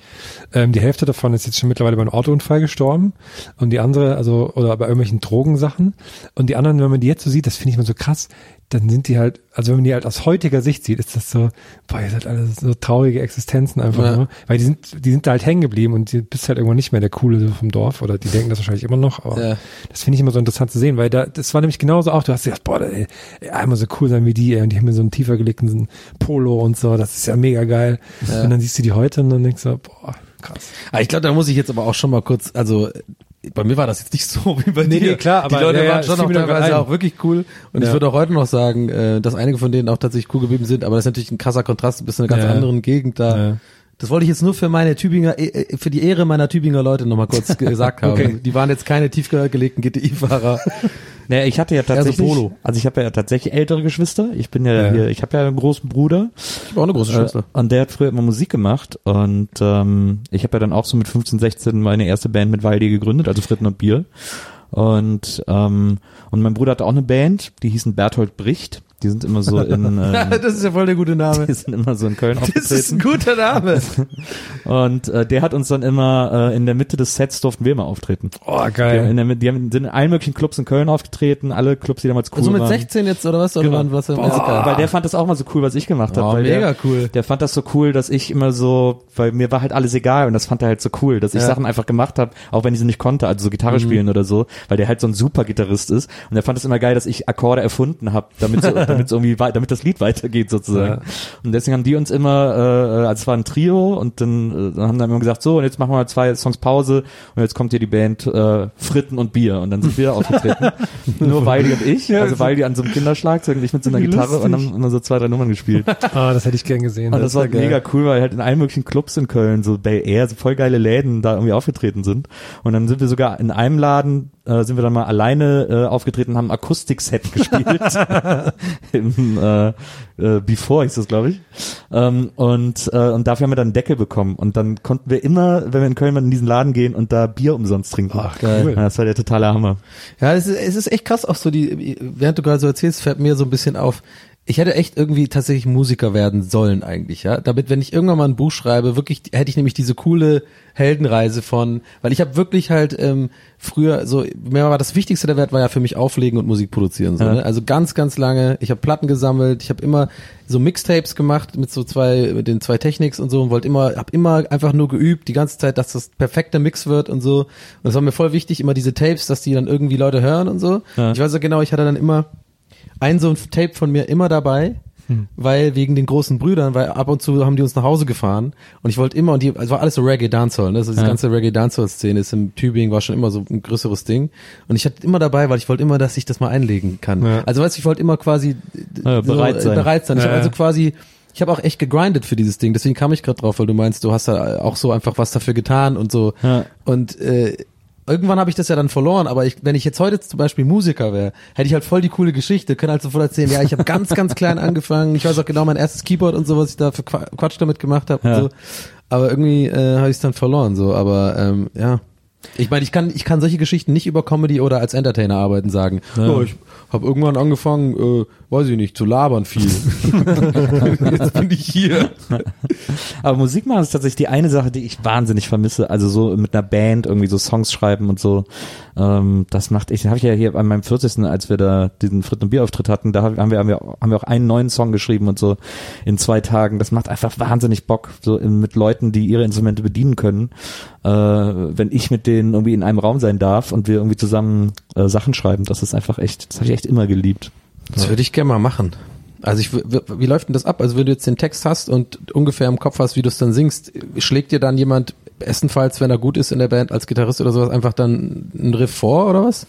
Ähm, die Hälfte davon ist jetzt schon mittlerweile bei einem Autounfall gestorben und die andere, also, oder bei irgendwelchen Drogensachen. Und die anderen, wenn man die jetzt so sieht, das finde ich immer so krass, dann sind die halt, also wenn man die halt aus heutiger Sicht sieht, ist das so, boah, ihr seid alle so traurige Existenzen einfach Ja. nur. Weil die sind, die sind da halt hängen geblieben und du bist halt irgendwann nicht mehr der Coole vom Dorf oder die denken das wahrscheinlich immer noch, aber Ja. das finde ich immer so interessant zu sehen, weil da, das war nämlich genauso auch, du hast gesagt, boah, ey, einmal so cool sein wie die, ey, und die haben mir so einen tiefer gelegten Polo und so, das ist ja mega geil. Und dann siehst du die heute und dann denkst du, boah, krass. Ah, ich glaube, da muss ich jetzt aber auch schon mal kurz, also bei mir war das jetzt nicht so wie bei Nee, dir. nee, klar, aber die Leute ja, ja, waren schon auch teilweise auch wirklich cool. Und ich Ja. würde auch heute noch sagen, äh, dass einige von denen auch tatsächlich cool geblieben sind, aber das ist natürlich ein krasser Kontrast, du bist in einer ganz anderen Gegend da. Das wollte ich jetzt nur für meine Tübinger, äh, für die Ehre meiner Tübinger Leute nochmal kurz gesagt haben. Okay. Die waren jetzt keine tiefgelegten GTI-Fahrer. Naja, ich hatte ja so tatsächlich, Polo. also ich habe ja tatsächlich ältere Geschwister. Ich bin ja, Ja. hier, ich habe ja einen großen Bruder. Ich habe auch eine große Äh, Schwester. und der hat früher immer Musik gemacht und ähm, ich habe ja dann auch so mit 15, 16 meine erste Band mit Waldi gegründet, also Fritten und Bier. Und ähm, und mein Bruder hatte auch eine Band, die hießen Berthold Bricht. Die sind immer so in ähm, das ist ja voll der gute Name. die sind immer so in Köln Das ist ein aufgetreten. guter Name. Und äh, der hat uns dann immer äh, in der Mitte des Sets durften wir immer auftreten. Oh, Die, geil. in der, die haben, sind in allen möglichen Clubs in Köln aufgetreten, alle Clubs, die damals cool Also mit waren. 16 jetzt oder was? Oder Genau. wann, was? Boah, weil der fand das auch mal so cool, was ich gemacht habe. Oh, weil mega der, cool. Der fand das so cool, dass ich immer so, weil mir war halt alles egal und das fand er halt so cool, dass ich Ja. Sachen einfach gemacht habe, auch wenn ich sie nicht konnte, also so Gitarre spielen oder so, weil der halt so ein super Gitarrist ist und er fand es immer geil, dass ich Akkorde erfunden habe, damit so, damit irgendwie damit das Lied weitergeht sozusagen. Und deswegen haben die uns immer, äh, also es war ein Trio und dann, äh, dann haben dann immer gesagt, so und jetzt machen wir mal zwei Songs Pause und jetzt kommt hier die Band äh, Fritten und Bier und dann sind wir aufgetreten. Nur Waldi und ich, also Waldi an so einem Kinderschlagzeug und ich mit so einer Gitarre und haben immer so zwei, drei Nummern gespielt. Ah, das hätte ich gern gesehen. Und das, war war geil. mega cool, weil halt in allen möglichen Clubs in Köln, so Bay Air, so voll geile Läden da irgendwie aufgetreten sind. Und dann sind wir sogar in einem Laden äh, sind wir dann mal alleine äh, aufgetreten, haben Akustikset gespielt. Im, äh, äh, Before hieß das, glaube ich. Ähm, und, äh, und dafür haben wir dann einen Deckel bekommen. Und dann konnten wir immer, wenn wir in Köln mal in diesen Laden gehen und da Bier umsonst trinken. Ach, geil. Ja, das war der totale Hammer. Ja, es ist, es ist echt krass, auch so die, während du gerade so erzählst, fällt mir so ein bisschen auf, ich hätte echt irgendwie tatsächlich Musiker werden sollen eigentlich, ja. Damit, wenn ich irgendwann mal ein Buch schreibe, wirklich hätte ich nämlich diese coole Heldenreise von, weil ich habe wirklich halt ähm, früher so, mir war das Wichtigste der Welt war ja für mich auflegen und Musik produzieren. So, Ja. ne? Also ganz, ganz lange. Ich habe Platten gesammelt, ich habe immer so Mixtapes gemacht mit so zwei, mit den zwei Techniks und so und wollte immer, habe immer einfach nur geübt die ganze Zeit, dass das perfekter Mix wird und so. Und das war mir voll wichtig, immer diese Tapes, dass die dann irgendwie Leute hören und so. Ja. Ich weiß ja genau, ich hatte dann immer ein so ein Tape von mir immer dabei, weil wegen den großen Brüdern, weil ab und zu haben die uns nach Hause gefahren und ich wollte immer und die, es war alles so Reggae Dancehall, ne? Also diese Ja. ganze Reggae Dancehall Szene ist im Tübingen war schon immer so ein größeres Ding und ich hatte immer dabei, weil ich wollte immer, dass ich das mal einlegen kann. Ja. Also weißt du, ich wollte immer quasi Ja, bereit sein. bereit sein. Ich Ja, habe also quasi ich habe auch echt gegrindet für dieses Ding, deswegen kam ich gerade drauf, weil du meinst, du hast da auch so einfach was dafür getan und so. Und äh, irgendwann habe ich das ja dann verloren, aber ich, wenn ich jetzt heute zum Beispiel Musiker wäre, hätte ich halt voll die coole Geschichte, könnte halt sofort erzählen, ja, ich habe ganz, ganz klein angefangen, ich weiß auch genau mein erstes Keyboard und so, was ich da für Qua- Quatsch damit gemacht habe Ja. und so. Aber irgendwie äh, habe ich es dann verloren, so, aber ähm, ja. Ich meine, ich kann, ich kann solche Geschichten nicht über Comedy oder als Entertainer arbeiten sagen. Ja. ich habe irgendwann angefangen, äh, weiß ich nicht, zu labern viel. Jetzt bin ich hier. Aber Musik machen ist tatsächlich die eine Sache, die ich wahnsinnig vermisse. Also so mit einer Band irgendwie so Songs schreiben und so. Ähm, das macht ich, habe ich ja hier an meinem 40. als wir da diesen Frit und Bier Auftritt hatten, da haben wir, haben wir haben wir auch einen neuen Song geschrieben und so in zwei Tagen. Das macht einfach wahnsinnig Bock, so mit Leuten, die ihre Instrumente bedienen können. Äh, wenn ich mit denen irgendwie in einem Raum sein darf und wir irgendwie zusammen äh, Sachen schreiben, das ist einfach echt, das habe ich echt immer geliebt. Das würde ich gerne mal machen. Also ich, wie läuft denn das ab? Also wenn du jetzt den Text hast und ungefähr im Kopf hast, wie du es dann singst, schlägt dir dann jemand bestenfalls, wenn er gut ist in der Band als Gitarrist oder sowas, einfach dann einen Riff vor oder was?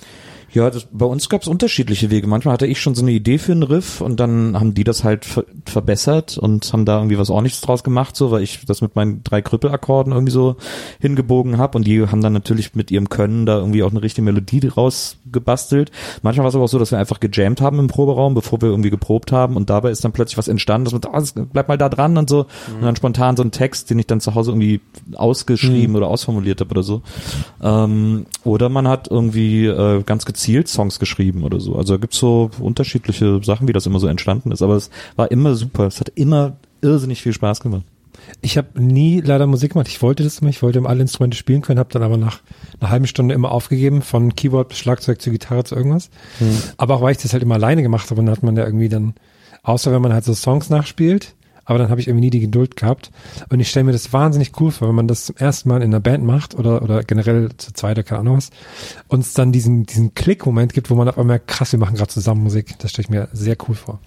Ja, das, bei uns gab es unterschiedliche Wege. Manchmal hatte ich schon so eine Idee für einen Riff und dann haben die das halt ver verbessert und haben da irgendwie was ordentliches draus gemacht, so weil ich das mit meinen drei Krüppelakkorden irgendwie so hingebogen habe und die haben dann natürlich mit ihrem Können da irgendwie auch eine richtige Melodie rausgebastelt. Manchmal war es aber auch so, dass wir einfach gejammt haben im Proberaum, bevor wir irgendwie geprobt haben und dabei ist dann plötzlich was entstanden, dass man, ah, das- bleib mal da dran und so und dann spontan so ein Text, den ich dann zu Hause irgendwie ausgeschrieben oder ausformuliert habe oder so. Ähm, oder man hat irgendwie äh, ganz gezielt Songs geschrieben oder so. Also gibt's so unterschiedliche Sachen, wie das immer so entstanden ist. Aber es war immer super. Es hat immer irrsinnig viel Spaß gemacht. Ich habe nie leider Musik gemacht. Ich wollte das immer. Ich wollte immer alle Instrumente spielen können, habe dann aber nach einer halben Stunde immer aufgegeben, von Keyboard bis Schlagzeug zu Gitarre zu irgendwas. Aber auch weil ich das halt immer alleine gemacht habe, dann hat man ja irgendwie dann, außer wenn man halt so Songs nachspielt, aber dann habe ich irgendwie nie die Geduld gehabt. Und ich stelle mir das wahnsinnig cool vor, wenn man das zum ersten Mal in einer Band macht oder, oder generell zu zweit oder keine Ahnung was, und es dann diesen, diesen Klick-Moment gibt, wo man auf einmal krass, wir machen gerade zusammen Musik. Das stelle ich mir sehr cool vor.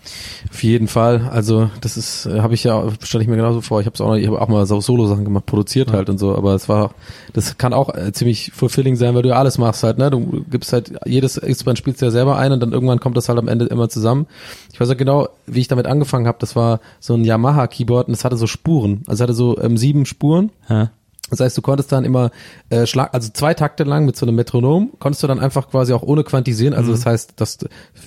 Auf jeden Fall. Also das ist, äh, habe ich ja, stelle ich mir genauso vor. Ich habe auch, noch- ich habe auch mal so Solo-Sachen gemacht, produziert halt und so. Aber es war, das kann auch äh, ziemlich fulfilling sein, weil du ja alles machst halt. Ne, du gibst halt jedes Instrument spielst du ja selber ein und dann irgendwann kommt das halt am Ende immer zusammen. Ich weiß ja genau, wie ich damit angefangen habe. Das war so ein Yamaha Keyboard und es hatte so Spuren. Also es hatte so ähm, sieben Spuren. Ja. Das heißt, du konntest dann immer äh, Schlag, also zwei Takte lang mit so einem Metronom, konntest du dann einfach quasi auch ohne quantisieren. Also das heißt, dass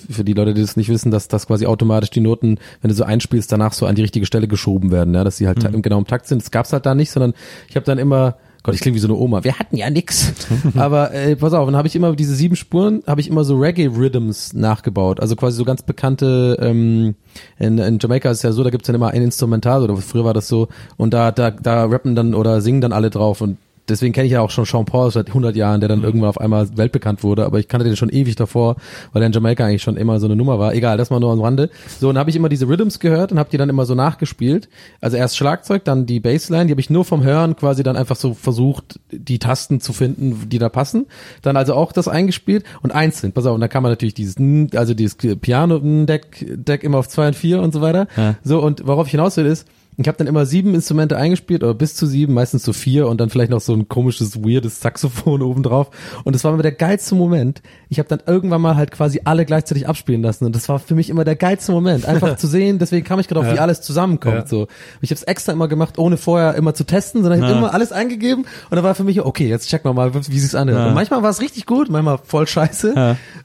für die Leute, die das nicht wissen, dass das quasi automatisch die Noten, wenn du so einspielst, danach so an die richtige Stelle geschoben werden, ja, dass sie halt im genau im Takt sind. Das gab's halt da nicht, sondern ich habe dann immer Gott, ich klinge wie so eine Oma. Wir hatten ja nix. Aber äh, pass auf, dann habe ich immer diese sieben Spuren, habe ich immer so Reggae-Rhythms nachgebaut. Also quasi so ganz bekannte, ähm, in, in Jamaika ist es ja so, da gibt's dann immer ein Instrumental, oder früher war das so, und da, da, da rappen dann oder singen dann alle drauf und Deswegen kenne ich ja auch schon Sean Paul seit 100 Jahren, der dann irgendwann auf einmal weltbekannt wurde, aber ich kannte den schon ewig davor, weil er in Jamaika eigentlich schon immer so eine Nummer war. Egal, das mal nur am Rande. So, und habe ich immer diese Rhythms gehört und habe die dann immer so nachgespielt. Also erst Schlagzeug, dann die Bassline, die habe ich nur vom Hören quasi dann einfach so versucht, die Tasten zu finden, die da passen. Dann also auch das eingespielt und einzeln. Pass auf, und dann kann man natürlich dieses, also dieses Piano-Deck Deck immer auf zwei und vier und so weiter. Ja. So, und worauf ich hinaus will ist, Ich habe dann immer sieben Instrumente eingespielt oder bis zu sieben, meistens so vier und dann vielleicht noch so ein komisches, weirdes Saxophon obendrauf. Und das war immer der geilste Moment. Ich habe dann irgendwann mal halt quasi alle gleichzeitig abspielen lassen und das war für mich immer der geilste Moment, einfach zu sehen. Deswegen kam ich gerade auf, wie alles zusammenkommt. Ja. So, ich habe es extra immer gemacht, ohne vorher immer zu testen, sondern ich hab Ja. immer alles eingegeben und dann war für mich okay, jetzt checken wir mal, wie sich's anhört. Ja. Und manchmal war es richtig gut, manchmal voll scheiße.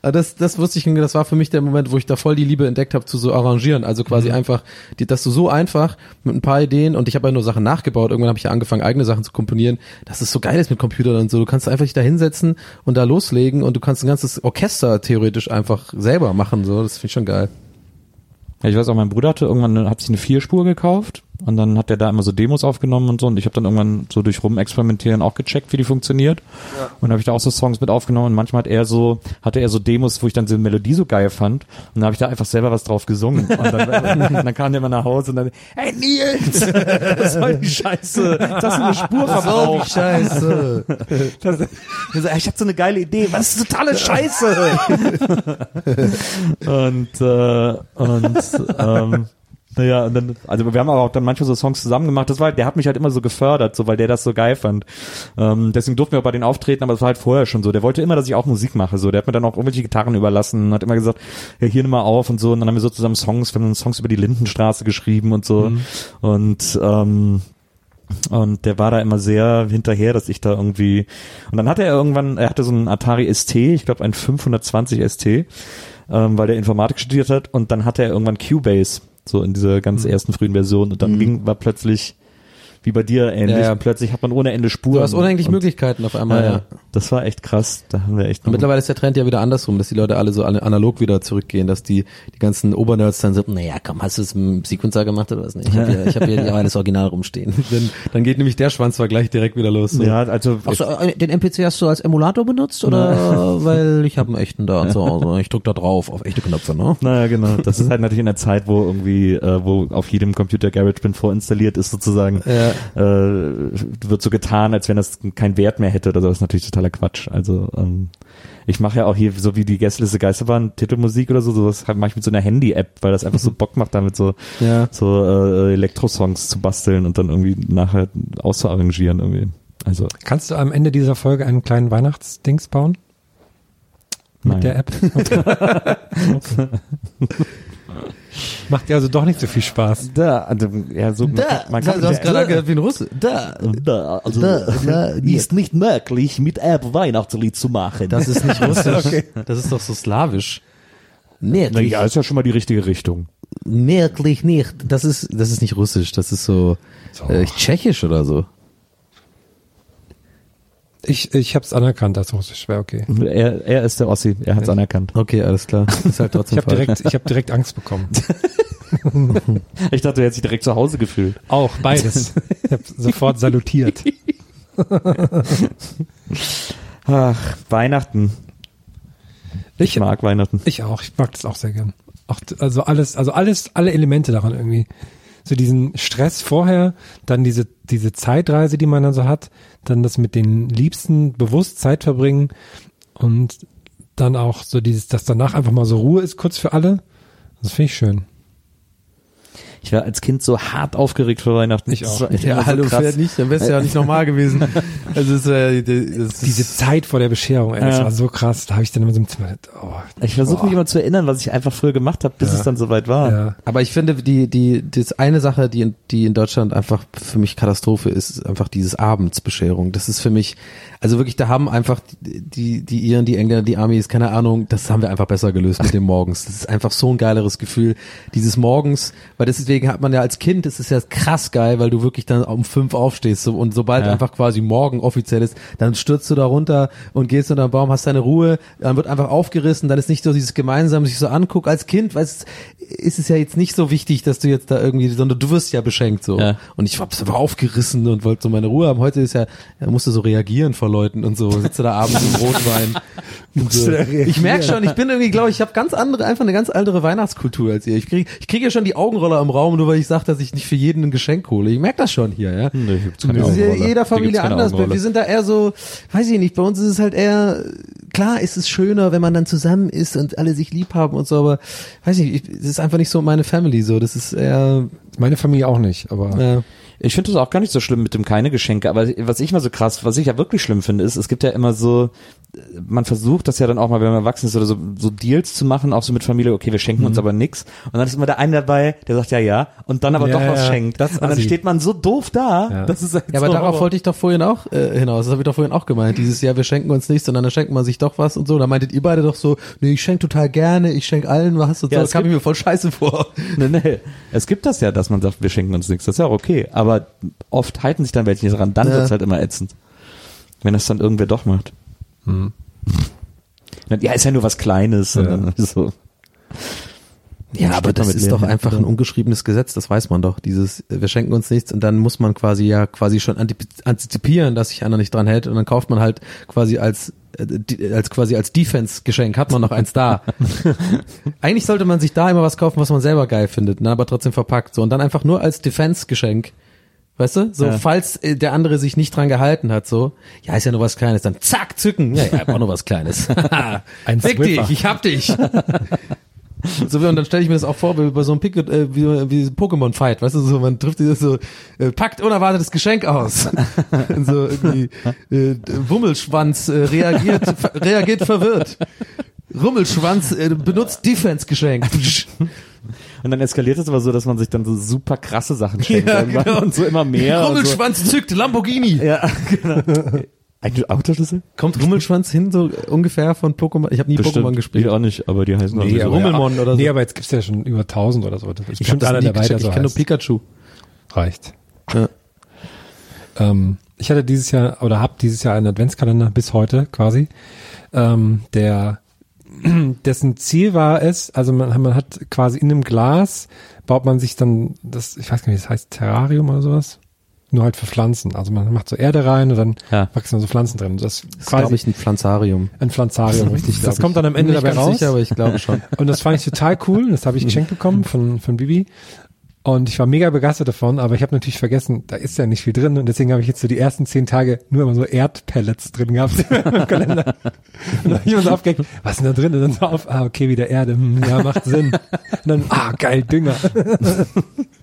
Ja. Das, das wusste ich, das war für mich der Moment, wo ich da voll die Liebe entdeckt habe zu so arrangieren. Also quasi Mhm. einfach, die, dass du so einfach mit ein paar Ideen und ich habe ja nur Sachen nachgebaut. Irgendwann habe ich ja angefangen, eigene Sachen zu komponieren. Das ist so geil ist mit Computern und so. Du kannst einfach dich da hinsetzen und da loslegen und du kannst ein ganzes Orchester theoretisch einfach selber machen. So, das finde ich schon geil. Ja, ich weiß auch, mein Bruder hatte irgendwann hat sich eine Vierspur gekauft und dann hat er da immer so Demos aufgenommen und so und ich habe dann irgendwann so durch rumexperimentieren auch gecheckt, wie die funktioniert. Und dann habe ich da auch so Songs mit aufgenommen und manchmal hat er so hatte er so Demos, wo ich dann so eine Melodie so geil fand und dann habe ich da einfach selber was drauf gesungen und dann, dann kam der immer nach Hause und dann Hey Nils, was soll die Scheiße? Das ist eine Spur verbraucht. Scheiße. Das, ich, so, ich habe so eine geile Idee, was ist totale Scheiße. und äh, und ähm, naja, und dann, also wir haben aber auch dann manchmal so Songs zusammen gemacht. Das war, halt- der hat mich halt immer so gefördert, so weil der das so geil fand. Ähm, deswegen durften wir auch bei den Auftreten, aber das war halt vorher schon so. Der wollte immer, dass ich auch Musik mache. So, der hat mir dann auch irgendwelche Gitarren überlassen, hat immer gesagt, ja, hier nimm mal auf und so. Und dann haben wir so zusammen Songs, wir haben Songs über die Lindenstraße geschrieben und so. Und ähm, und der war da immer sehr hinterher, dass ich da irgendwie. Und dann hatte er irgendwann, er hatte so einen Atari ST, ich glaube ein 520 ST, ähm, weil der Informatik studiert hat. Und dann hatte er irgendwann Cubase, so in dieser ganz ersten frühen Version. Und dann ging, war plötzlich, wie bei dir ähnlich, Ja, ja. plötzlich hat man ohne Ende Spuren. Du hast unendlich und, Möglichkeiten auf einmal, Ja, ja. Das war echt krass. Da haben wir echt. Und mittlerweile ist der Trend ja wieder andersrum, dass die Leute alle so analog wieder zurückgehen, dass die die ganzen Obernerds dann so, naja, komm, hast du es im Sequencer gemacht oder was? Nee, ich habe hier, ich hab hier ja das Original rumstehen. dann, dann geht nämlich der Schwanzvergleich direkt wieder los. So. ja, also so, äh, den MPC hast du als Emulator benutzt oder weil ich habe einen echten da zu Hause. Ich drück da drauf auf echte Knöpfe, ne? Naja, genau. Das ist halt natürlich in der Zeit, wo irgendwie, äh, wo auf jedem Computer GarageBand vorinstalliert ist sozusagen, Ja. Äh, wird so getan, als wenn das keinen Wert mehr hätte oder so. Das ist natürlich totaler Quatsch. Also ähm, ich mache ja auch hier so wie die Gästeliste Geisterbahn Titelmusik oder so, sowas mache ich mit so einer Handy-App, weil das einfach so Bock macht, damit so Ja. so äh, Elektro-Songs zu basteln und dann irgendwie nachher auszuarrangieren irgendwie. Also Kannst du am Ende dieser Folge einen kleinen Weihnachtsdings bauen? Mit Nein. der App? Okay. okay. Macht dir also doch nicht so viel Spaß. da, also, ja so Da, man kann, du hast gerade angehört wie ein Russe. Da. da, also Da, da, ist nicht möglich, mit App Weihnachtslied zu machen. Das ist nicht russisch. Das ist doch so slawisch. Merklich, ja, ist ja schon mal die richtige Richtung. merklich nicht. Das ist, das ist nicht russisch. Das ist so, Äh, tschechisch oder so. Ich, ich habe es anerkannt als Russisch, wäre okay. Er, er ist der Ossi, er hat es anerkannt. Okay, alles klar. Ist halt trotzdem Ich habe direkt, ich habe direkt Angst bekommen. Ich dachte, er hat sich direkt zu Hause gefühlt. Auch beides. Ich habe sofort salutiert. Ach, Weihnachten. Ich Ich, mag Weihnachten. ich auch. Ich mag das auch sehr gern. Auch, also alles, also alles, alle Elemente daran irgendwie. So diesen Stress vorher, dann diese, diese Zeitreise, die man dann so hat, dann das mit den Liebsten bewusst Zeit verbringen und dann auch so dieses, dass danach einfach mal so Ruhe ist, kurz für alle. Das finde ich schön. Ich war als Kind so hart aufgeregt für Weihnachten. Ich auch. Das echt Ja, immer so hallo, krass. fährt nicht, dann wär's ja nicht normal gewesen. Also es ist, äh, das Diese ist, Zeit vor der Bescherung, ey, das Ja. war so krass. Da habe ich dann immer so im Zimmer, oh, Ich versuche mich immer zu erinnern, was ich einfach früher gemacht habe, bis Ja. es dann soweit war. Ja. aber ich finde, die, die, das eine Sache, die, in- die in Deutschland einfach für mich Katastrophe ist, ist einfach dieses Abendsbescherung. Das ist für mich, also wirklich, da haben einfach die, die Iren, die Engländer, die Amis, keine Ahnung, das haben wir einfach besser gelöst mit dem Morgens. Das ist einfach so ein geileres Gefühl, dieses Morgens, weil deswegen hat man ja als Kind, das ist ja krass geil, weil du wirklich dann um fünf aufstehst und sobald Ja. einfach quasi morgen offiziell ist, dann stürzt du da runter und gehst unter den Baum, hast deine Ruhe, dann wird einfach aufgerissen, dann ist nicht so dieses gemeinsam sich so anguck als Kind, weil es ist es ja jetzt nicht so wichtig, dass du jetzt da irgendwie, sondern du wirst ja beschenkt so. Ja. Und ich hab's aber aufgerissen und wollte so meine Ruhe haben. Heute ist ja, er musste so reagieren vor Leuten und so, sitze da abends im Rotwein So. Ich merke schon, ich bin irgendwie, glaube ich, ich habe ganz andere, einfach eine ganz andere Weihnachtskultur als ihr. Ich kriege ich krieg ja schon die Augenroller im Raum, nur weil ich sage, dass ich nicht für jeden ein Geschenk hole. Ich merke das schon hier, ja. Nee, hier gibt's keine Das ist ja jeder Familie anders. Wir sind da eher so, weiß ich nicht, bei uns ist es halt eher, klar ist es schöner, wenn man dann zusammen ist und alle sich lieb haben und so, aber weiß ich, nicht, es ist einfach nicht so meine Family so. Das ist eher, Meine Familie auch nicht, aber ja. Ich finde das auch gar nicht so schlimm mit dem keine Geschenke, aber was ich mal so krass, was ich ja wirklich schlimm finde, ist, es gibt ja immer so, man versucht das ja dann auch mal, wenn man erwachsen ist oder so, so Deals zu machen, auch so mit Familie, okay, wir schenken Mhm. uns aber nix. Und dann ist immer der eine dabei, der sagt ja, ja, und dann aber Ja, doch was ja, schenkt. das und dann assi. steht man so doof da, Ja. das ist halt Ja, aber so, darauf wollte ich doch vorhin auch äh, hinaus. Das habe ich doch vorhin auch gemeint. Dieses Jahr, wir schenken uns nichts, sondern dann schenkt man sich doch was und so. Da meintet ihr beide doch so, nee, ich schenke total gerne, ich schenke allen was und Ja, so. Das kam ich mir voll scheiße vor. Nee, nee. Es gibt das ja, dass man sagt, wir schenken uns nichts. Das ist ja auch okay. Aber oft halten sich dann welche nicht dran. Dann Ja. wird's halt immer ätzend. Wenn das dann irgendwer doch macht. Ja, ist ja nur was Kleines. Ja. so. Ja, aber das ist doch einfach ein ungeschriebenes Gesetz, das weiß man doch. Dieses, äh, wir schenken uns nichts und dann muss man quasi ja quasi schon antizipieren, dass sich einer nicht dran hält und dann kauft man halt quasi als äh, als quasi als Defense-Geschenk hat man noch eins da. Eigentlich sollte man sich da immer was kaufen, was man selber geil findet, ne, aber trotzdem verpackt. So und dann einfach nur als Defense-Geschenk. Weißt du? So, Ja. falls äh, der andere sich nicht dran gehalten hat, so, ja, ist ja nur was Kleines, dann zack, zücken. Ja, ja, auch nur was Kleines. Ein Fick Swiffer. dich, ich hab dich. So, wie- und dann stelle ich mir das auch vor, wie bei so einem Pick, äh, wie, wie so ein Pokémon-Fight, weißt du, so, man trifft dieses so, äh, packt unerwartetes Geschenk aus. Und so irgendwie, äh, Wummelschwanz äh, reagiert, ver reagiert verwirrt. Rummelschwanz äh, benutzt Defense-Geschenk. Und dann eskaliert es aber so, dass man sich dann so super krasse Sachen schenkt. Ja, genau. Und so immer mehr. und so. Rummelschwanz zückt Lamborghini. Ja, genau. Ein Autoschlüssel? Kommt Rummelschwanz hin, so ungefähr von Pokémon? Ich habe nie Pokémon Ich gespielt. auch nicht, aber die heißen Nee, auch aber, Rummelmon oder so. Nee, aber jetzt gibt's ja schon über 1000 oder so. Das ist Ich bestimmt einer der so Ich kenne nur. Pikachu. Reicht. Ja. Ähm, ich hatte dieses Jahr oder habe dieses Jahr einen Adventskalender bis heute quasi, ähm, der dessen Ziel war es, also man, man hat quasi in einem Glas baut man sich dann das, ich weiß gar nicht, das heißt Terrarium oder sowas, nur halt für Pflanzen. Also man macht so Erde rein und dann Ja. wachsen dann so Pflanzen drin. Das Das ist glaube ich, ein Pflanzarium. ein Pflanzarium, richtig. Das kommt dann am Ende dabei raus. Sicher, aber ich glaube schon. Und das fand ich total cool. Das habe ich geschenkt bekommen von, von Bibi. Und ich war mega begeistert davon, aber ich habe natürlich vergessen, da ist ja nicht viel drin und deswegen habe ich jetzt so die ersten zehn Tage nur immer so Erdpellets drin gehabt im Kalender. Und dann habe ich immer so aufgehängt, was ist denn da drin? Und dann so auf, ah, okay, wieder Erde, hm, ja, macht Sinn. Und dann, ah, geil, Dünger.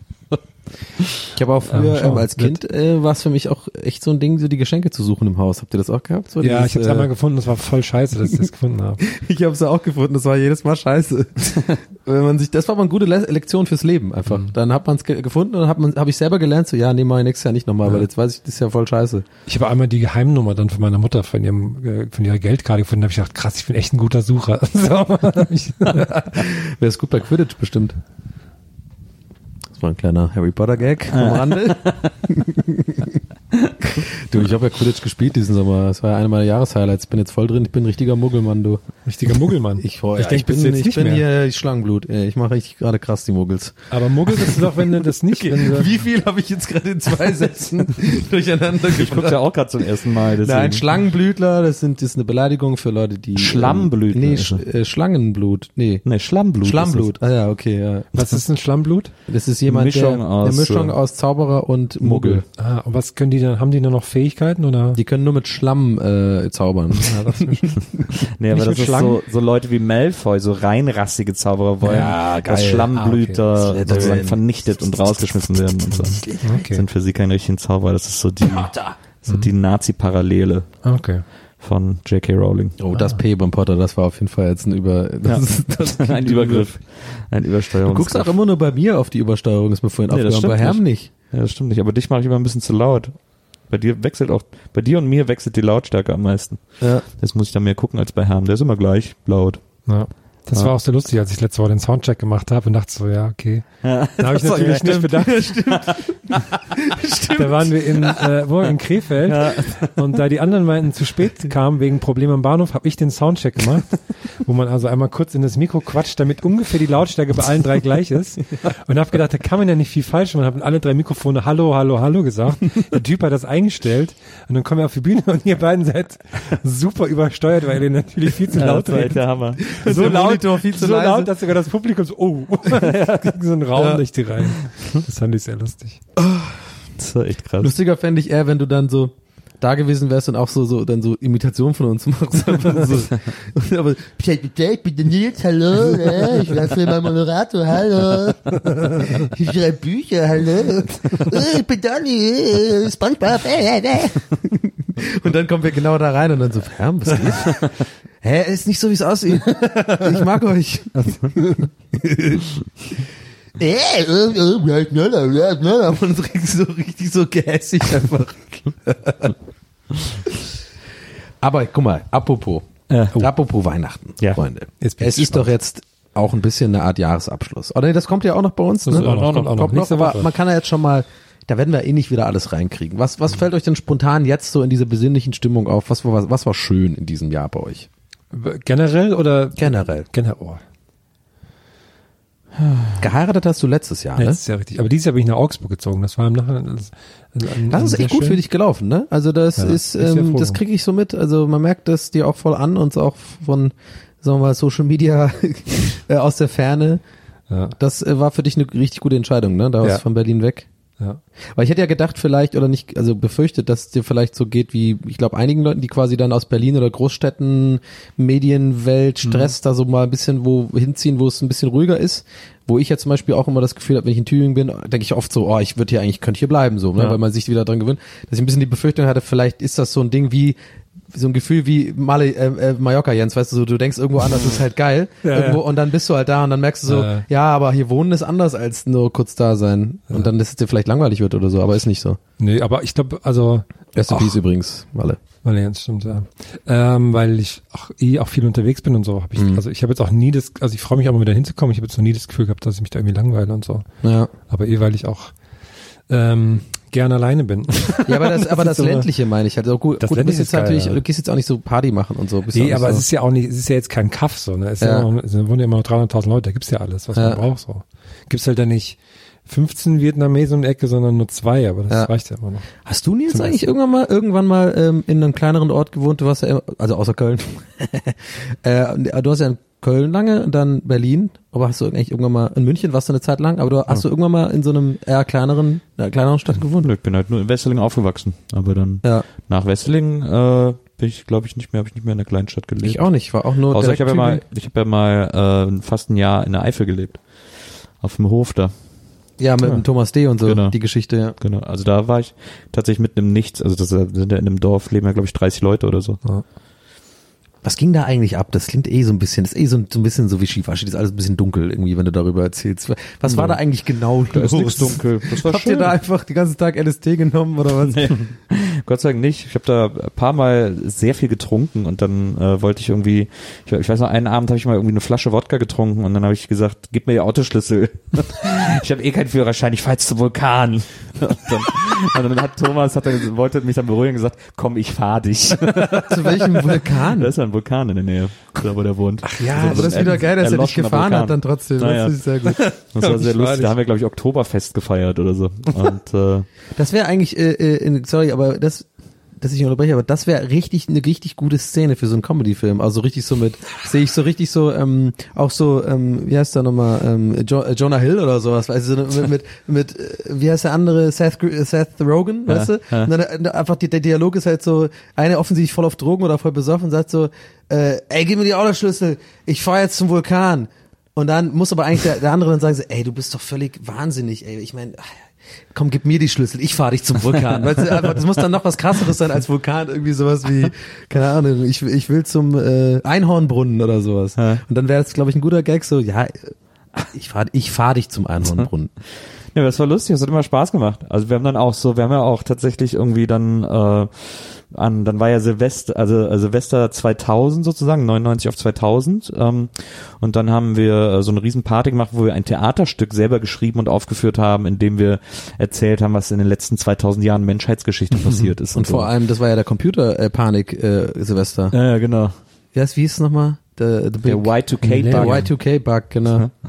Ich habe auch früher Ja, schau, ähm, als Kind äh, war es für mich auch echt so ein Ding, so die Geschenke zu suchen im Haus. Habt ihr das auch gehabt? So Ja, dieses, ich habe es äh, einmal gefunden, das war voll scheiße, dass ich das gefunden habe. Ich habe es auch gefunden, das war jedes Mal scheiße. Wenn man sich, das war aber eine gute Le Lektion fürs Leben einfach. Mhm. Dann hat man es ge gefunden und dann hat man, habe ich selber gelernt, so ja, nee, mach ich nächstes Jahr nicht nochmal, weil jetzt weiß ich, das ist ja voll scheiße. Ich habe einmal die Geheimnummer dann von meiner Mutter von ihrem äh, von ihrer Geldkarte gefunden, da habe ich gedacht, krass, ich bin echt ein guter Sucher. So, Wäre es gut bei Quidditch bestimmt. Das war ein kleiner Harry Potter Gag am Rande. du, ich habe ja Quidditch gespielt diesen Sommer. Das war ja einer meiner Jahreshighlights. Bin jetzt voll drin. Ich bin ein richtiger Muggelmann, du. richtiger Muggelmann. Ich, oh, ich ja, denk, ich bin, jetzt ich nicht bin mehr. hier Schlangenblut. Äh, Ich mache richtig gerade krass die Muggels. Aber Muggel bist du doch, wenn du das nicht, wenn du, Wie viel habe ich jetzt gerade in zwei Sätzen durcheinander Ich guck's ja auch gerade zum ersten Mal. Deswegen. Nein, Schlangenblütler, das sind das ist eine Beleidigung für Leute, die Schlammblütler Nee, ist Sch äh, Schlangenblut. Nee. Nee, Schlammblut. ist Schlammblut. Ah ja, okay, ja. was ist ein Schlammblut? Das ist jemand, Mischung der, aus, eine Mischung äh, aus Zauberer und Muggel. Ah, und was können die dann, haben die dann noch Fähigkeiten oder? Die können nur mit Schlamm äh, zaubern. Ja, das. Nee, aber Nicht das ist Schlangen? so, so Leute wie Malfoy, so reinrassige Zauberer wollen, Ja, dass geil. Schlammblüter Ah, okay. sozusagen vernichtet und rausgeschmissen werden und so. Okay. Sind für sie kein richtigen Zauberer. Das ist so die, so die Nazi-Parallele Ah, Okay. von J.K. Rowling. Oh, das P beim Potter, das war auf jeden Fall jetzt ein Über... Das, ist- das Ein Übergriff. Ein Du Übersteuerung. guckst auch immer nur bei mir auf die Übersteuerung, ist mir vorhin Nee, das aufgefallen. Bei Herm nicht. Ja, das stimmt nicht. Aber dich mache ich immer ein bisschen zu laut. Bei dir wechselt auch, bei dir und mir wechselt die Lautstärke am meisten. Ja. Das muss ich dann mehr gucken als bei Herrn. Der ist immer gleich laut. Ja. Das war auch so lustig, als ich letzte Woche den Soundcheck gemacht habe und dachte so, ja, okay. Da habe ich Das war- natürlich ja, nicht bedacht. Da waren wir in, äh, wo, in Krefeld und da die anderen meinten, zu spät kamen wegen Problem am Bahnhof, habe ich den Soundcheck gemacht, wo man also einmal kurz in das Mikro quatscht, damit ungefähr die Lautstärke bei allen drei gleich ist und habe gedacht, da kann man ja nicht viel falsch machen, haben alle drei Mikrofone Hallo, Hallo, Hallo gesagt. Der Typ hat das eingestellt und dann kommen wir auf die Bühne und ihr beiden seid super übersteuert, weil ihr natürlich viel zu laut das war echt redet. der Hammer. So laut, Monitor viel zu so leise. laut, dass sogar das Publikum so, oh, ging so ein Raum Ja. durch die Reihen. Das fand ich sehr lustig. Das war echt krass. Lustiger fände ich eher, wenn du dann so da gewesen wärst und auch so, so dann so Imitation von uns machst. Einfach so. Aber Bitte, ich bin der Nils, hallo, ich bin Film Moderator, hallo. Ich schreibe Bücher, hallo. Äh, Ich bin Donny, Spongebob, äh, äh, und dann kommen wir genau da rein und dann so, hä, was geht? Hä, ist nicht so, wie es aussieht. Ich mag euch. Äh, äh, äh. Und richtig so, richtig so gehässig einfach. Aber guck mal, apropos, Ja. apropos Weihnachten, Ja. Freunde. Es ist doch jetzt auch ein bisschen eine Art Jahresabschluss. Oder nee, das kommt ja auch noch bei uns. Das ne? ist auch noch, kommt auch noch. Nächste aber Woche. man kann ja jetzt schon mal, da werden wir eh nicht wieder alles reinkriegen. Was, was fällt euch denn spontan jetzt so in diese besinnlichen Stimmung auf? Was, war- was, was war schön in diesem Jahr bei euch? Generell oder? Generell. Generell. Oh, Geheiratet hast du letztes Jahr, ne? das ist ja richtig. Aber dieses Jahr bin ich nach Augsburg gezogen. Das war im Nachhinein. Das, Das ist echt gut für dich gelaufen, ne? Also das Ja, ist, ähm, das kriege ich so mit. Also man merkt das dir auch voll an und auch von, sagen wir mal, Social Media äh, aus der Ferne. Ja, Das äh, war für dich eine richtig gute Entscheidung, ne? Da warst Ja. du von Berlin weg. Ja. Weil ich hätte ja gedacht vielleicht oder nicht, also befürchtet, dass es dir vielleicht so geht wie, ich glaube, einigen Leuten, die quasi dann aus Berlin oder Großstädten, Medienwelt, Mhm. Stress da so mal ein bisschen wo hinziehen, wo es ein bisschen ruhiger ist. Wo ich ja zum Beispiel auch immer das Gefühl habe, wenn ich in Tübingen bin, denke ich oft so, oh, ich würde hier eigentlich, könnte hier bleiben, so, ne? Ja. weil man sich wieder dran gewöhnt. Dass ich ein bisschen die Befürchtung hatte, vielleicht ist das so ein Ding wie, so ein Gefühl wie Male, äh, äh, Mallorca, Jens, weißt du, so, du denkst irgendwo anders ist halt geil. Ja, irgendwo, ja. Und dann bist du halt da und dann merkst du so, Ja. ja, aber hier wohnen ist anders als nur kurz da sein. Und dann, dass es dir vielleicht langweilig wird oder so, aber ist nicht so. Nee, aber ich glaube, also, Ach. Peace übrigens, Malle. Allianz stimmt, ja. Ähm, weil ich auch eh auch viel unterwegs bin und so, habe ich, Mhm. also ich habe jetzt auch nie das, also ich freue mich auch mal wieder hinzukommen. Ich habe jetzt noch nie das Gefühl gehabt, dass ich mich da irgendwie langweile und so. Ja. Aber eh, weil ich auch ähm, gern alleine bin. Ja, aber das, aber das ist so- ländliche meine ich halt. So gut, Das gut du bist jetzt natürlich, ja. du gehst jetzt auch nicht so Party machen und so. Bist Nee, auch aber so. es ist ja auch nicht, es ist ja jetzt kein Kaff so, ne? Es, ja. Ja. noch, es wohnen ja immer noch 300.000 Leute, da gibt's ja alles, was Ja. man braucht so. Gibt's halt dann nicht 15 Vietnamesen um die Ecke, sondern nur zwei, aber das Ja. reicht ja immer noch. Hast du jetzt eigentlich Essen. irgendwann mal, irgendwann mal ähm, in einem kleineren Ort gewohnt? Du warst ja immer, also außer Köln. äh, du hast ja in Köln lange und dann Berlin, aber hast du eigentlich irgendwann mal in München warst du eine Zeit lang, aber du hast du irgendwann mal in so einem eher kleineren, einer kleineren Stadt gewohnt? Ich bin halt nur in Wesseling aufgewachsen, aber dann Ja, nach Wesseling äh, bin ich, glaube ich, nicht mehr, habe ich nicht mehr in der Kleinstadt gelebt. ich auch nicht, ich war auch nur Außer ich habe ja mal, ich habe ja mal äh, fast ein Jahr in der Eifel gelebt. Auf dem Hof da. ja, mit Ja. dem Thomas D. und so, Genau. die Geschichte, ja. Genau. Also da war ich tatsächlich mitten im Nichts. Also das sind ja in einem Dorf, leben ja, glaube ich, 30 Leute oder so. Was ging da eigentlich ab? Das klingt eh so ein bisschen, das ist eh so, ein- so ein bisschen so wie Skifahren. Das ist alles ein bisschen dunkel irgendwie, wenn du darüber erzählst. Was war da eigentlich genau Da ist los? nichts dunkel. Das war Habt ihr schön. da einfach den ganzen Tag LSD genommen oder was? Nee. Gott sei Dank nicht. Ich habe da ein paar Mal sehr viel getrunken und dann äh, wollte ich irgendwie, ich, ich weiß noch, einen Abend habe ich mal irgendwie eine Flasche Wodka getrunken und dann habe ich gesagt, gib mir die Autoschlüssel. ich habe eh keinen Führerschein, ich fahr jetzt zum Vulkan. Und dann, und dann hat Thomas, hat er, wollte mich dann beruhigen und gesagt, komm, ich fahr dich. Zu welchem Vulkan? da ist ja ein Vulkan in der Nähe, da wo der wohnt. Ach ja, aber das ist wieder geil, dass er dich gefahren hat dann trotzdem. Naja. Das ist sehr gut. Das war sehr lustig. Da haben wir, glaube ich, Oktoberfest gefeiert oder so. Und äh, Das wäre eigentlich, äh, äh, in- sorry, aber das, dass ich unterbreche, aber das wäre richtig eine richtig gute Szene für so einen Comedy-Film. Also richtig so mit, sehe ich so richtig so, ähm, auch so, ähm, wie heißt der nochmal, ähm, jo äh, Jonah Hill oder sowas, weißt du, so mit, mit, mit äh, wie heißt der andere, Seth, äh, Seth Rogen, weißt du? ja. Und dann äh, einfach die, der Dialog ist halt so, eine offensichtlich voll auf Drogen oder voll besoffen, sagt so, äh, ey, gib mir die Autoschlüssel, ich fahr jetzt zum Vulkan. Und dann muss aber eigentlich der, der andere dann sagen, so, ey, du bist doch völlig wahnsinnig, ey. Ich meine, komm, gib mir die Schlüssel, ich fahre dich zum Vulkan. weißt du, einfach, das muss dann noch was krasseres sein als Vulkan, irgendwie sowas wie, keine Ahnung, ich, ich will zum äh, Einhornbrunnen oder sowas. Ja. Und dann wäre es, glaube ich, ein guter Gag, so, ja, ich fahr, ich fahr dich zum Einhornbrunnen. Ja, das war lustig, das hat immer Spaß gemacht. Also wir haben dann auch so, wir haben ja auch tatsächlich irgendwie dann äh, an, dann war ja Silvester, also äh, Silvester 2000 sozusagen, 99 auf 2000 ähm, und dann haben wir äh, so eine riesen Party gemacht, wo wir ein Theaterstück selber geschrieben und aufgeführt haben, in dem wir erzählt haben, was in den letzten 2000 Jahren Menschheitsgeschichte passiert ist. Und vor allem, das war ja der Computer-Panik, äh, Silvester. Ja, ja, genau. Ja, wie hieß es nochmal? Der, the Der big- Y2K-Bug. Der Y2K-Bug, genau.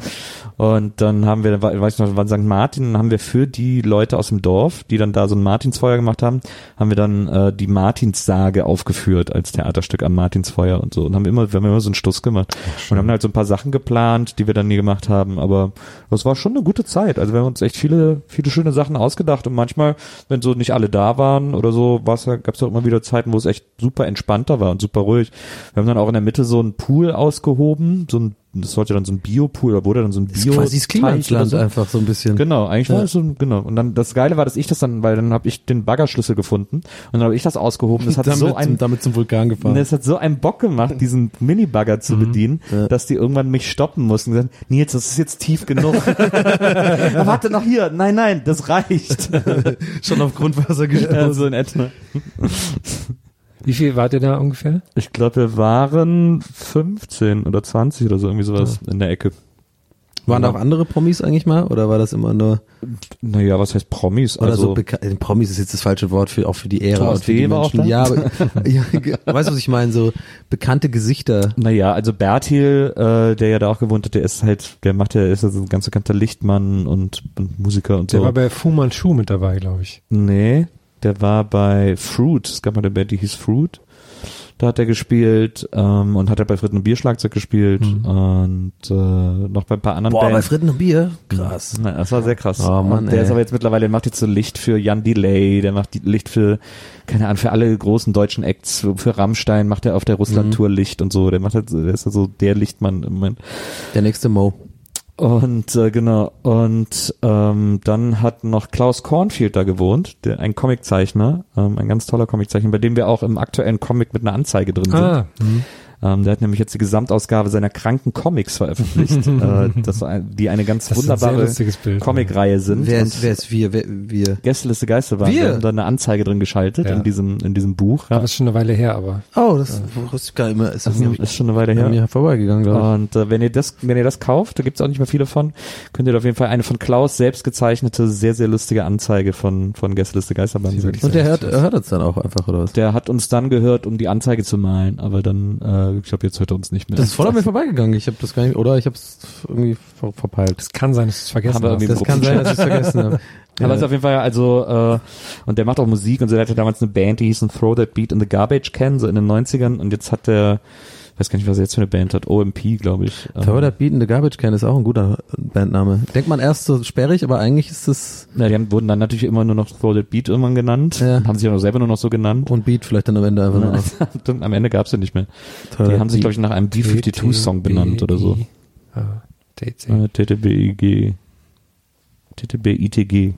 Und dann haben wir, weiß ich noch, wann St. Martin, haben wir für die Leute aus dem Dorf, die dann da so ein Martinsfeuer gemacht haben, haben wir dann äh, die Martinssage aufgeführt als Theaterstück am Martinsfeuer und so. Und haben immer, wir haben immer so einen Stuss gemacht. und haben halt so ein paar Sachen geplant, die wir dann nie gemacht haben. Aber das war schon eine gute Zeit. Also wir haben uns echt viele, viele schöne Sachen ausgedacht. Und manchmal, wenn so nicht alle da waren oder so, gab es auch immer wieder Zeiten, wo es echt super entspannter war und super ruhig. Wir haben dann auch in der Mitte so einen Pool ausgehoben, so ein das sollte dann so ein Biopool, oder wurde dann so ein Das ist Bio quasi das Klimansland so. einfach so ein bisschen. Genau, eigentlich war Ja. es so, genau. Und dann das Geile war, dass ich das dann, weil dann habe ich den Baggerschlüssel gefunden und dann habe ich das ausgehoben. Das hat damit, so ein zum, damit zum Vulkan gefahren. das hat so einen Bock gemacht, diesen Mini-Bagger zu bedienen, dass die irgendwann mich stoppen mussten und gesagt, Nils, das ist jetzt tief genug. Warte noch hier. Nein, nein, das reicht. Schon auf Grundwasser Ja, gestoßen. so in etwa. Wie viel wart ihr da ungefähr? Ich glaube, wir waren 15 oder 20 oder so, irgendwie sowas in der Ecke. Waren da auch andere Promis eigentlich mal? Oder war das immer nur, Naja, was heißt Promis? oder so, also, äh, Promis ist jetzt das falsche Wort für, auch für die Ära Thomas und für die Menschen. Ja, aber, ja, weißt du, was ich meine? So bekannte Gesichter. Naja, also Bertil, äh, der ja da auch gewohnt hat, der ist halt, der macht ja, ist ja so ein ganz bekannter Lichtmann und, und Musiker und Der so. war bei Fu Manchu mit dabei, glaube ich. nee, der war bei Fruit. Es gab mal eine Band, die hieß Fruit. Da hat er gespielt ähm, und hat er bei Fritten und Bier Schlagzeug gespielt und äh, noch bei ein paar anderen Boah, bei Bands. Fritten und Bier? Krass. Na, das war sehr krass. Oh Mann, und der ey. ist aber jetzt mittlerweile, der macht jetzt so Licht für Jan Delay, der macht Licht für, keine Ahnung, für alle großen deutschen Acts, für, für Rammstein macht er auf der Russland-Tour Licht und so. Der macht halt, so- der ist ja so der Lichtmann im Moment. Der nächste Mo. Und äh, genau, und ähm, dann hat noch Klaus Kornfield da gewohnt, der, ein Comiczeichner, ähm, ein ganz toller Comiczeichner, bei dem wir auch im aktuellen Comic mit einer Anzeige drin sind. Ah, Ähm, der hat nämlich jetzt die Gesamtausgabe seiner kranken Comics veröffentlicht, äh, das, ein- die eine ganz Das ein wunderbare Bild. Comicreihe sind. Wer Und ist, wer ist wir? Wer, wir? Gästeliste Geisterbahn. Wir? Wir haben da eine Anzeige drin geschaltet Ja. in diesem in diesem Buch. Ja. aber ist schon eine Weile her, aber. Oh, das wusste ich gar nicht mehr. Ist Das das ist schon eine Weile her. mir vorbeigegangen, glaube Und äh, wenn ihr das, wenn ihr das kauft, da gibt's auch nicht mehr viele von, könnt ihr auf jeden Fall eine von Klaus selbst gezeichnete, sehr, sehr lustige Anzeige von, von Gästeliste Geisterbahn ich. Und der hört, hört uns dann auch einfach, oder was? Der hat uns dann gehört, um die Anzeige zu malen, aber dann, äh, ich glaube, jetzt hört er uns nicht mehr. Das ist voll an mir vorbeigegangen. Ich habe das gar nicht, oder ich habe es irgendwie ver verpeilt. Es kann sein, dass du es vergessen irgendwie Das kann sein, dass ich es vergessen habe. Aber es ist auf jeden Fall, also, äh, und der macht auch Musik und so, der hatte damals eine Band, die hieß Throw That Beat in the Garbage Can, so in den 90ern und jetzt hat der, weiß gar nicht, was er jetzt für eine Band hat, OMP, glaube ich. Ähm, Throw That Beat in the Garbage Can ist auch ein guter Bandname. Denkt man erst so sperrig, aber eigentlich ist es Ja, die haben, wurden dann natürlich immer nur noch That Beat irgendwann genannt, Ja. haben sich auch noch selber nur noch so genannt. und Beat vielleicht dann am Ende einfach nur noch. Am Ende gab's sie nicht mehr. Throw Die haben sich, glaube ich, nach einem B-52-Song benannt oder so. Ah, TC. Äh, TTBIG. TTBITG.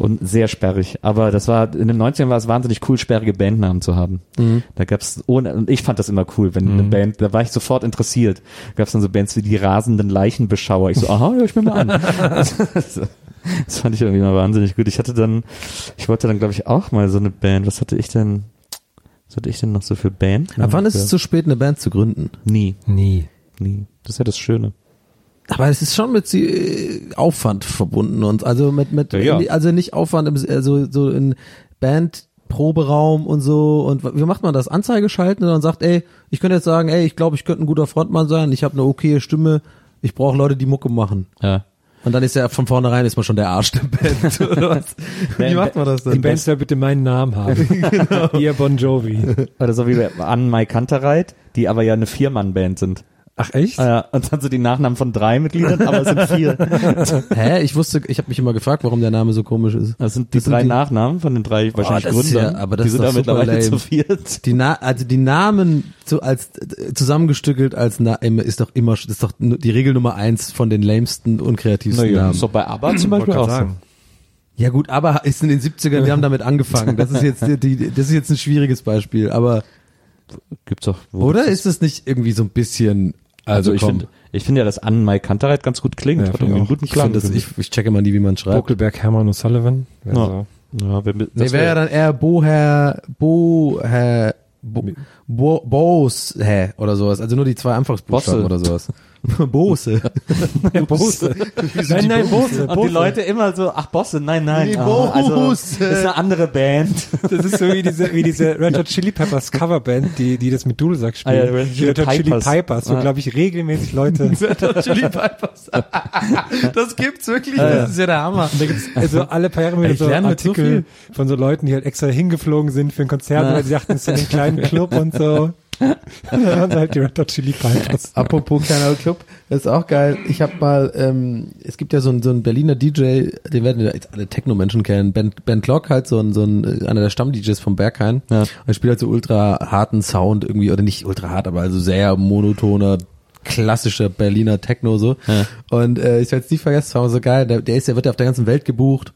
Und sehr sperrig. Aber das war, in den 90ern war es wahnsinnig cool, sperrige Bandnamen zu haben. Mhm. Da gab's ohne, und ich fand das immer cool, wenn eine Band, da war ich sofort interessiert. Gab's dann so Bands wie die rasenden Leichenbeschauer. Ich so, aha, hör ich mir mal an. das, das fand ich irgendwie mal wahnsinnig gut. Ich hatte dann, ich wollte dann, glaube ich, auch mal so eine Band. Was hatte ich denn, was hatte ich denn noch so für Band? Ab wann ist es zu spät, eine Band zu gründen? Nie, Nie. nie. Das ist ja das Schöne. Aber es ist schon mit äh, Aufwand verbunden und also mit mit Ja, ja. also nicht Aufwand im also so in Band Proberaum und so und wie macht man das Anzeige schalten und dann sagt ey ich könnte jetzt sagen ey ich glaube ich könnte ein guter Frontmann sein ich habe eine okaye Stimme ich brauche Leute die Mucke machen Ja. und dann ist ja von vornherein ist man schon der Arsch der Band oder was wie macht man das Die denn Band soll bitte meinen Namen haben. Ihr Bon Jovi. Oder so wie bei An Mai Kantereit, die aber ja eine Vier-Mann-Band sind. Ach echt? Ah ja, und dann so die Nachnamen von drei Mitgliedern, aber es sind vier. hä ich wusste ich habe mich immer gefragt warum der Name so komisch ist Das sind die Das sind drei die- Nachnamen von den drei wahrscheinlich das ist Gründern. ja- aber das die sind super mittlerweile lame. zu viert. Die Na also die Namen zu, als äh, zusammengestückelt als Na ist doch immer ist doch die Regel Nummer eins von den lamesten unkreativsten Naja, Namen. ist doch bei ABBA zum Beispiel auch so. Ja gut, aber ist in den 70ern, wir haben damit angefangen. Das ist jetzt die, die das ist jetzt ein schwieriges Beispiel, aber Gibt's doch. oder ist es nicht irgendwie so ein bisschen Also, ich komm. finde, ich finde ja, dass Anne Mai Kantereit ganz gut klingt. Ja, Hat irgendwie ich einen guten Ich, Klang. das, ich, ich checke mal nie, wie man schreibt. Bokelberg, Hermann und Sullivan. Ja. Also, ja, wer, das Nee, wäre ja dann eher Boher, Boher, Bo, Bo, Bose oder sowas. Also nur die zwei Anfangsbuchstaben Bosse. oder sowas. Bose. Bose. nein, nein, Bose. Und die Leute immer so, ach Bosse, nein, nein. Nee, ah, also, Bosse. das ist eine andere Band. Das ist so wie diese, wie diese Red Hot Chili Peppers Coverband, die, die das mit Dudelsack spielen. Ah ja, Red Hot Die Red Hot Chili Pipers. Pipers, wo, Ah. glaube ich, regelmäßig Leute. Chili Pipers. Das gibt's wirklich. Das ist ja der Hammer. Da gibt's also alle paar Jahre wieder so mit so Artikel von so Leuten, die halt extra hingeflogen sind für ein Konzert, Ja. weil sie dachten, es ist so ein kleinen Club und so. Waren sie halt die Red Hot Chili Pipers. Apropos kleiner Club, das ist auch geil. Ich habe mal, ähm, es gibt ja so einen so einen Berliner DJ, den werden jetzt alle Techno-Menschen kennen, Ben, ben Clock halt so ein, so ein äh, einer der Stamm-DJs vom Berghain. Ja. Und er spielt halt so ultra harten Sound irgendwie, oder nicht ultra hart, aber also sehr monotoner, klassischer Berliner Techno so. Ja. Und äh, ich werde es nie vergessen, es war so geil, der, der ist ja, wird ja auf der ganzen Welt gebucht.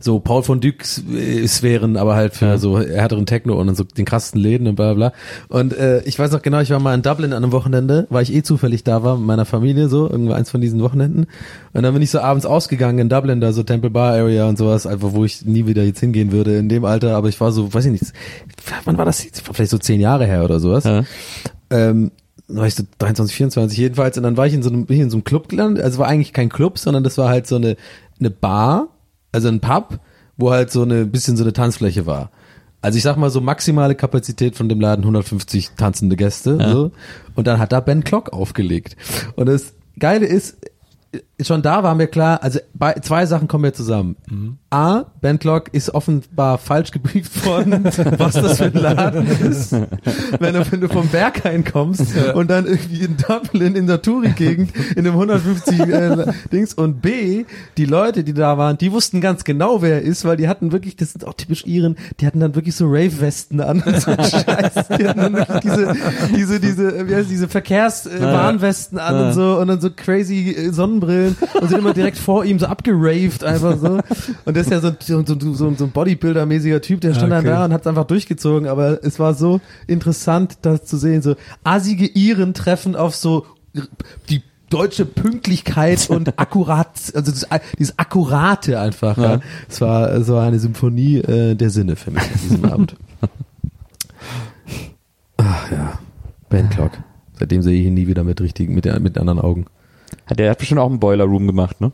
So Paul von Dyck äh, Sphären, aber halt für so härteren Techno und dann so den krassesten Läden und bla bla. bla. Und äh, ich weiß noch genau, ich war mal in Dublin an einem Wochenende, weil ich eh zufällig da war mit meiner Familie so, irgendwie eins von diesen Wochenenden. Und dann bin ich so abends ausgegangen in Dublin, da so Temple Bar Area und sowas, einfach wo ich nie wieder jetzt hingehen würde in dem Alter, aber ich war so, weiß ich nicht, wann war das jetzt? Vielleicht so zehn Jahre her oder sowas. Ja. Ähm, war ich so 23, 24 jedenfalls und dann war ich in so einem, bin ich in so einem Club gelandet, also war eigentlich kein Club, sondern das war halt so eine, eine Bar, also ein Pub, wo halt so eine, bisschen so eine Tanzfläche war. Also ich sag mal so maximale Kapazität von dem Laden 150 tanzende Gäste, so. Und dann hat da Ben Clock aufgelegt. Und das Geile ist, schon da war mir klar, also bei, zwei Sachen kommen mir zusammen. A, Ben Clock ist offenbar falsch gebrieft worden, was das für ein Laden ist. Wenn du, wenn du vom Berg reinkommst und dann irgendwie in Dublin in der Touri-Gegend in einem 150 äh, Dings und B, die Leute, die da waren, die wussten ganz genau, wer er ist, weil die hatten wirklich, das sind auch typisch Iren, die hatten dann wirklich so Rave-Westen an und so Scheiß. Die hatten dann wirklich diese, diese, diese, äh, wie heißt diese Verkehrswarnwesten an und so und dann so crazy äh, Sonnenbrillen und sind immer direkt vor ihm so abgeraved einfach so. Und das ist ja so, so, so, so, so ein Bodybuilder-mäßiger Typ, der stand Okay. dann da und hat es einfach durchgezogen, aber es war so interessant, das zu sehen, so assige Iren treffen auf so die deutsche Pünktlichkeit und akkurat, also das, dieses Akkurate einfach. Ja. Es war, es war eine Symphonie äh, der Sinne für mich an diesem Abend. Ach ja, Ben Clock. Seitdem sehe ich ihn nie wieder mit richtigen, mit, mit anderen Augen. Hat der hat bestimmt auch einen Boiler Room gemacht, ne?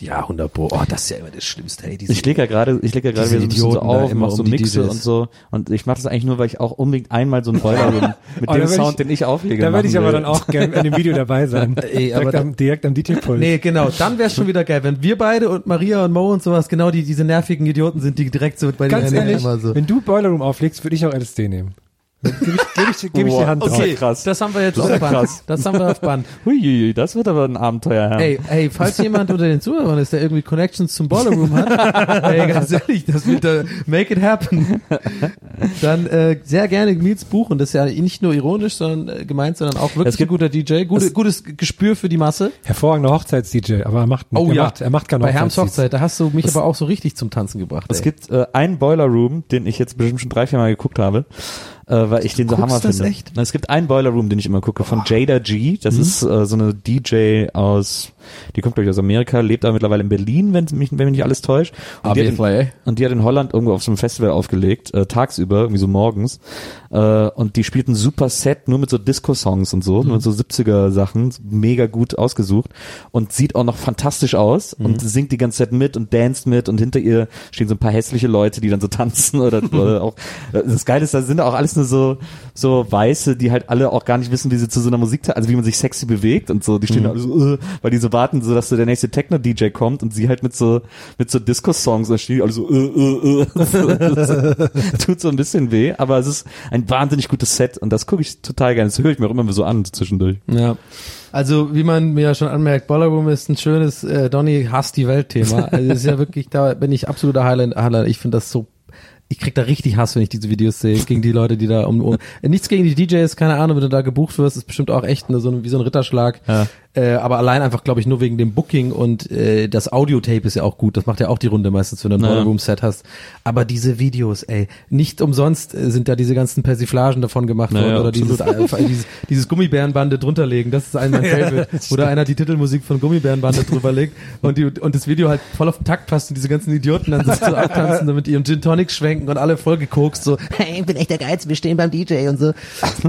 Ja, 100 Pro. Oh, das ist ja immer das Schlimmste. Hey, diese, Ich lege ja gerade, ich lege ja gerade wieder so ein bisschen so auf, immer mach so um Mixe und so. Und ich mache das eigentlich nur, weil ich auch unbedingt einmal so einen Boiler Room mit Oh, dem Sound, ich- den ich auflege. Da würde ich aber will. dann auch gerne in dem Video dabei sein. Ey, direkt, am, direkt am DJ-Pult. Nee, genau. Dann wäre schon wieder geil, wenn wir beide und Maria und Mo und sowas genau die diese nervigen Idioten sind, die direkt so bei Ganz den ehrlich, immer so. wenn du Boiler Room auflegst, würde ich auch LSD nehmen. Gebe ich, geb ich, geb ich die Hand drauf. Okay, krass. das haben wir jetzt Das auf ist Band. krass. Das haben wir auf Band. Huiuiui, das wird aber ein Abenteuer, Herr. Ey, ey, falls jemand unter den Zuhörern ist, der irgendwie Connections zum Boiler Room hat, ey, ganz ehrlich, das wird da make it happen. Dann äh, sehr gerne Miets Buch und das ist ja nicht nur ironisch, sondern äh, gemeint, sondern auch wirklich Es gibt- ein guter DJ, gute, es- gutes Gespür für die Masse. Hervorragender Hochzeits-DJ, aber er macht, Oh er ja. macht, er macht keine Bei Herms Hochzeit, da hast du mich aber auch so richtig zum Tanzen gebracht. Es ey. gibt äh, einen Boiler Room, den ich jetzt bestimmt schon drei, vier Mal geguckt habe, äh, weil ich den so Hammer das finde. echt? Es gibt einen Boiler Room, den ich immer gucke, von Jada G. Das ist äh, so eine DJ aus, die kommt glaube ich aus Amerika, lebt aber mittlerweile in Berlin, wenn mich, wenn mich nicht alles täuscht. Und die, in, und die hat in Holland irgendwo auf so einem Festival aufgelegt, äh, tagsüber, irgendwie so morgens. Äh, und die spielt ein super Set, nur mit so Disco-Songs und so, nur mit so 70er-Sachen, mega gut ausgesucht und sieht auch noch fantastisch aus und singt die ganze Zeit mit und danst mit und hinter ihr stehen so ein paar hässliche Leute, die dann so tanzen oder, oder auch, das Geile ist, da sind auch alles nur so, so Weiße, die halt alle auch gar nicht wissen, wie sie zu so einer Musik, also wie man sich sexy bewegt und so, die stehen da alle so, äh, weil die so warten, so dass so der nächste Techno-DJ kommt und sie halt mit so, mit so Disco-Songs, da stehen die alle so, äh, äh, tut so ein bisschen weh, aber es ist ein wahnsinnig gutes Set und das gucke ich total gerne, das höre ich mir auch immer so an zwischendurch. Ja. Also, wie man mir ja schon anmerkt, Boiler Room ist ein schönes äh, Donny hasst die Welt-Thema. Also, ist ja wirklich, da bin ich absoluter Highlight. Highlight. Ich finde das so, ich krieg da richtig Hass, wenn ich diese Videos sehe, gegen die Leute, die da um, um nichts gegen die DJs, keine Ahnung, wenn du da gebucht wirst, ist bestimmt auch echt eine, so ein, wie so ein Ritterschlag. Ja. Äh, aber allein einfach, glaube ich, nur wegen dem Booking und äh, das Audiotape ist ja auch gut. Das macht ja auch die Runde meistens, wenn du ein Ja. Ballroom-Set hast. Aber diese Videos, ey, nicht umsonst äh, sind da diese ganzen Persiflagen davon gemacht Naja, worden oder dieses, äh, dieses, dieses Gummibärenbande drunterlegen. Das ist ein mein Favorite, wo da einer die Titelmusik von Gummibärenbande drüber legt und, die, und das Video halt voll auf den Takt passt und diese ganzen Idioten dann so so abtanzen, damit ihren Gin Tonic schwenken und alle voll gekokst, so, hey, ich bin echt der Geiz, wir stehen beim DJ und so.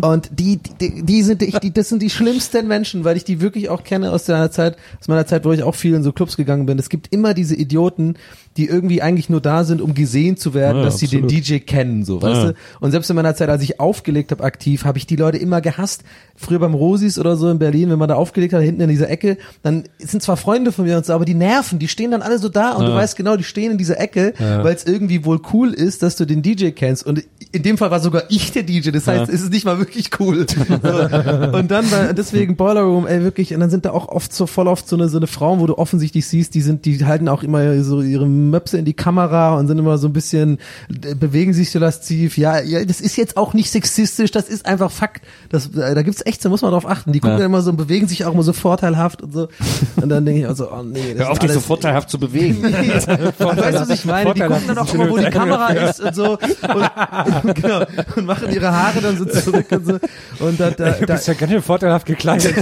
Und die, die, die sind, ich, die, das sind die schlimmsten Menschen, weil ich die wirklich auch kenne aus meiner Zeit, aus meiner Zeit, wo ich auch viel in so Clubs gegangen bin. Es gibt immer diese Idioten, die irgendwie eigentlich nur da sind, um gesehen zu werden, Ja, dass sie den. DJ kennen, so, weißt Ja. du? Und selbst in meiner Zeit, als ich aufgelegt habe aktiv, habe ich die Leute immer gehasst. Früher beim Rosis oder so in Berlin, wenn man da aufgelegt hat, hinten in dieser Ecke, dann sind zwar Freunde von mir und so, aber die nerven, die stehen dann alle so da und du Ja. weißt genau, die stehen in dieser Ecke, weil es irgendwie wohl cool ist, dass du den DJ kennst. Und in dem Fall war sogar ich der DJ, das heißt, es ist nicht mal wirklich cool. Und dann war deswegen Boiler Room, ey, wirklich, und dann sind da auch oft so voll oft so eine, so eine Frauen, wo du offensichtlich siehst, die sind, die halten auch immer so ihre Möpse in die Kamera und sind immer so ein bisschen, äh, bewegen sich so lasziv. Ja, ja, das ist jetzt auch nicht sexistisch, das ist einfach Fakt. Das, äh, da gibt's echt, da muss man drauf achten. Die gucken Ja. dann immer so und bewegen sich auch immer so vorteilhaft und so. Und dann denke ich auch so, oh nee, das Hör auf, dich so vorteilhaft zu bewegen. weißt du, was ich meine? Die gucken dann auch immer, wo die Kamera ist und so und, genau, und machen ihre Haare dann so zurück und so. Und da, da, Du bist ja ganz schön vorteilhaft gekleidet.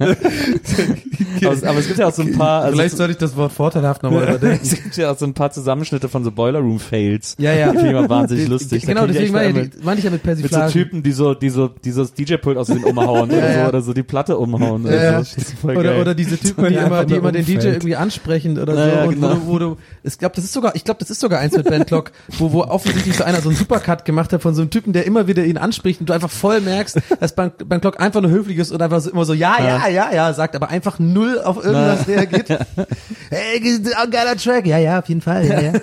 Aber, aber es gibt ja auch so ein paar, also vielleicht sollte ich das Wort vorteilhaft nochmal überdenken. es gibt ja auch so ein paar Zusammenschnitte von so Boiler Room Fails. Ja, ja. Die finde ich immer wahnsinnig lustig. Genau, deswegen meine mit- ich, meine ich ja mit mit so. Typen, die so, die so, die so das DJ-Pult aus den umhauen oder Ja, ja. so, oder so die Platte umhauen. Oder Ja, ja. so. Oder, oder diese Typen, die Ja, immer, die immer den DJ irgendwie ansprechen oder so. Ja, ja, und genau. wo du, wo du, ich glaube, das ist sogar, ich glaube, das ist sogar eins mit Ben Clock, wo, wo offensichtlich so einer so einen Supercut gemacht hat von so einem Typen, der immer wieder ihn anspricht und du einfach voll merkst, dass Ben, ben Clock einfach nur höflich ist und einfach so, immer so, ja, ja, ja, ja, sagt, aber einfach null auf irgendwas reagiert. hey, ein geiler Track. Ja, ja, auf jeden Fall, ja, ja.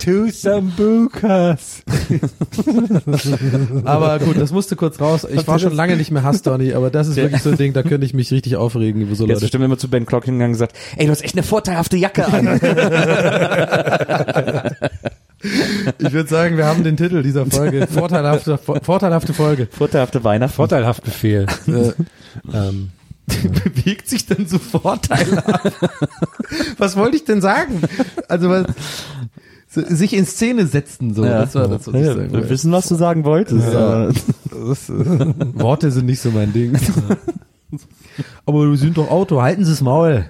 To Sambucas. Aber gut, das musste kurz raus. Ich war schon lange nicht mehr Hass, Donny, aber das ist wirklich so ein Ding, da könnte ich mich richtig aufregen über so Jetzt Leute. bestimmt immer zu Ben Clock hingegangen und gesagt, ey, du hast echt eine vorteilhafte Jacke an. Ich würde sagen, wir haben den Titel dieser Folge. Vorteilhafte, vorteilhafte Folge. vorteilhafte Weihnachten. Vorteilhaft Befehl. Äh, ähm, bewegt sich denn so vorteilhaft? was wollte ich denn sagen? Also was, so, sich in Szene setzen, so. Das war das, was ich ja, sagen wir wissen, was du sagen wolltest. Ja. Das, äh, Worte sind nicht so mein Ding. Aber wir sind doch Auto, halten Sie das Maul.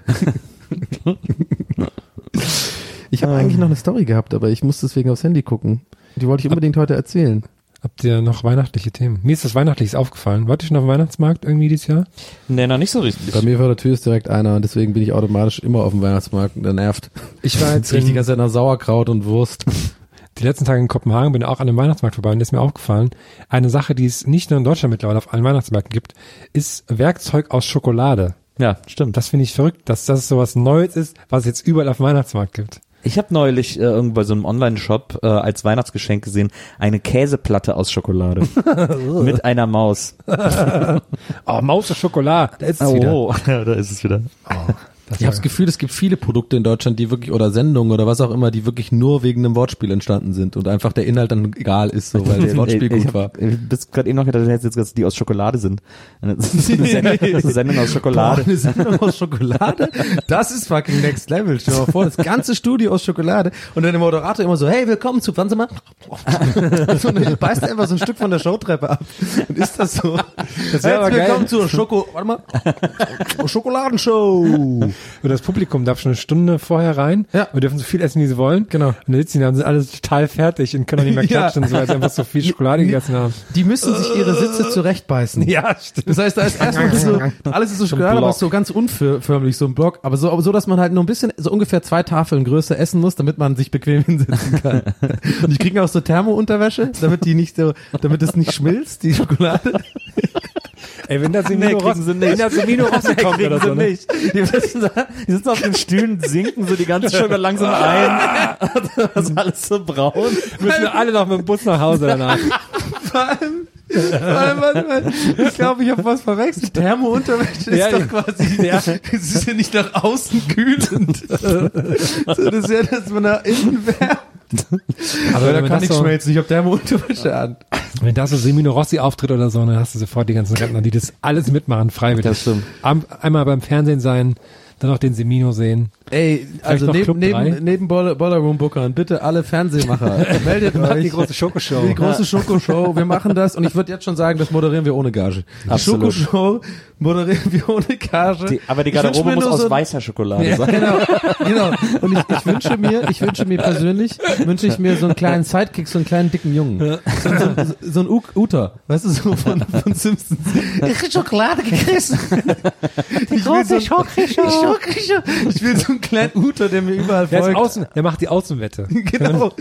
Ich habe eigentlich noch eine Story gehabt, aber ich muss deswegen aufs Handy gucken. Die wollte ich unbedingt heute erzählen. Habt ihr noch weihnachtliche Themen? Mir ist das Weihnachtliches aufgefallen. Wart ihr schon auf dem Weihnachtsmarkt irgendwie dieses Jahr? Nee, noch nicht so richtig. Bei mir vor der Tür ist direkt einer und deswegen bin ich automatisch immer auf dem Weihnachtsmarkt und der nervt. Ich war jetzt in, ganze Zeit nach Sauerkraut und Wurst. die letzten Tage in Kopenhagen, bin auch an dem Weihnachtsmarkt vorbei und ist mir aufgefallen, eine Sache, die es nicht nur in Deutschland mittlerweile auf allen Weihnachtsmärkten gibt, ist Werkzeug aus Schokolade. Ja, stimmt. Das finde ich verrückt, dass das sowas Neues ist, was es jetzt überall auf dem Weihnachtsmarkt gibt. Ich habe neulich äh, irgendwo bei so einem Online-Shop äh, als Weihnachtsgeschenk gesehen eine Käseplatte aus Schokolade mit einer Maus. Oh, Maus aus Schokolade, da ist es wieder. Oh, ja, da ist es wieder. Ich habe das Gefühl, es gibt viele Produkte in Deutschland, die wirklich, oder Sendungen oder was auch immer, die wirklich nur wegen einem Wortspiel entstanden sind und einfach der Inhalt dann egal ist, so, weil das Wortspiel ich gut war. hab, Ich bis gerade eben noch gedacht, dass jetzt dass die aus Schokolade sind. Eine, eine, Sendung, eine Sendung aus Boah, Schokolade. eine Sendung aus Schokolade? Das ist fucking next level. Stell dir mal vor, das ganze Studio aus Schokolade und dann der Moderator immer so, hey, willkommen zu? So, und beißt einfach so ein Stück von der Showtreppe ab. Und ist das so? Das wär aber geil. willkommen zur Schoko, warte mal, Schokoladenshow. Und das Publikum darf schon eine Stunde vorher rein. Ja. Wir dürfen so viel essen, wie sie wollen. Genau. Und dann sitzen die da und sind alle total fertig und können auch nicht mehr Ja. klatschen, so, weil sie einfach so viel Schokolade gegessen haben. Die müssen sich ihre Sitze zurechtbeißen. Ja, stimmt. Das heißt, da ist erstmal so, alles ist so Schokolade, aber so ganz unförmlich, so ein Block, aber so, aber so, dass man halt nur ein bisschen, so ungefähr zwei Tafeln größer essen muss, damit man sich bequem hinsetzen kann. Und die kriegen auch so Thermounterwäsche, damit die nicht so, damit es nicht schmilzt, die Schokolade. Ey, wenn das Nee, Semino sie nicht. wenn das Semino rauskommt kriegen oder sie so, ne? nicht. Die, sitzen da, die sitzen auf den Stühlen, sinken so die ganze Sugar langsam ein. Das ist alles so braun. müssen wir alle noch mit dem Bus nach Hause danach. Vor allem, vor allem, warte mal, ich glaube, ich habe was verwechselt. Thermounterwäsche ist Ja, doch quasi, Ja. es ist ja nicht nach außen kühlend. so, das ist ja, dass man nach innen wärmt. Aber da kann das ich so, schmelzen, ich habe Thermounterwäsche an. Wenn da so Semino Rossi auftritt oder so, dann hast du sofort die ganzen Rentner, die das alles mitmachen, freiwillig. Das stimmt. Am, einmal beim Fernsehen sein, dann auch den Semino sehen. Ey, also neben, neben, neben Boiler, Boiler Room Bookern, bitte alle Fernsehmacher, meldet euch. Die große Schokoshow. Die große Schokoshow, wir machen das und ich würde jetzt schon sagen, das moderieren wir ohne Gage. Die Absolut. Schokoshow moderieren wir ohne Gage. Die, aber die Garderobe muss aus so weißer Schokolade Ja, sein. genau, genau. Und ich, ich wünsche mir, ich wünsche mir persönlich, wünsche ich mir so einen kleinen Sidekick, so einen kleinen dicken Jungen. So, so, so ein U Uter, weißt du, so von, von Simpsons. Ich hab Schokolade gegessen. Die große Schokoshow. Ich will so einen kleinen Uter, der mir überall Der, ist folgt. außen, der macht die Außenwette. Genau.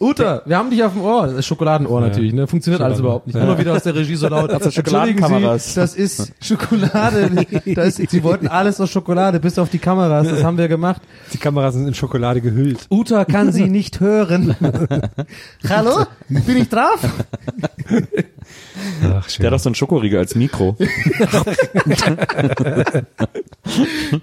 Uta, wir haben dich auf dem Ohr. Das ist Schokoladenohr natürlich, ne? Funktioniert alles Schokolade. überhaupt nicht. Immer wieder aus der Regie so laut. Entschuldigen Schokoladenkameras. Sie, das ist Schokolade. Das, sie wollten alles aus Schokolade, bis auf die Kameras. Das haben wir gemacht. Die Kameras sind in Schokolade gehüllt. Uta kann sie nicht hören. Hallo? Bin ich drauf? Ach, schön. Der hat doch so einen Schokoriegel als Mikro.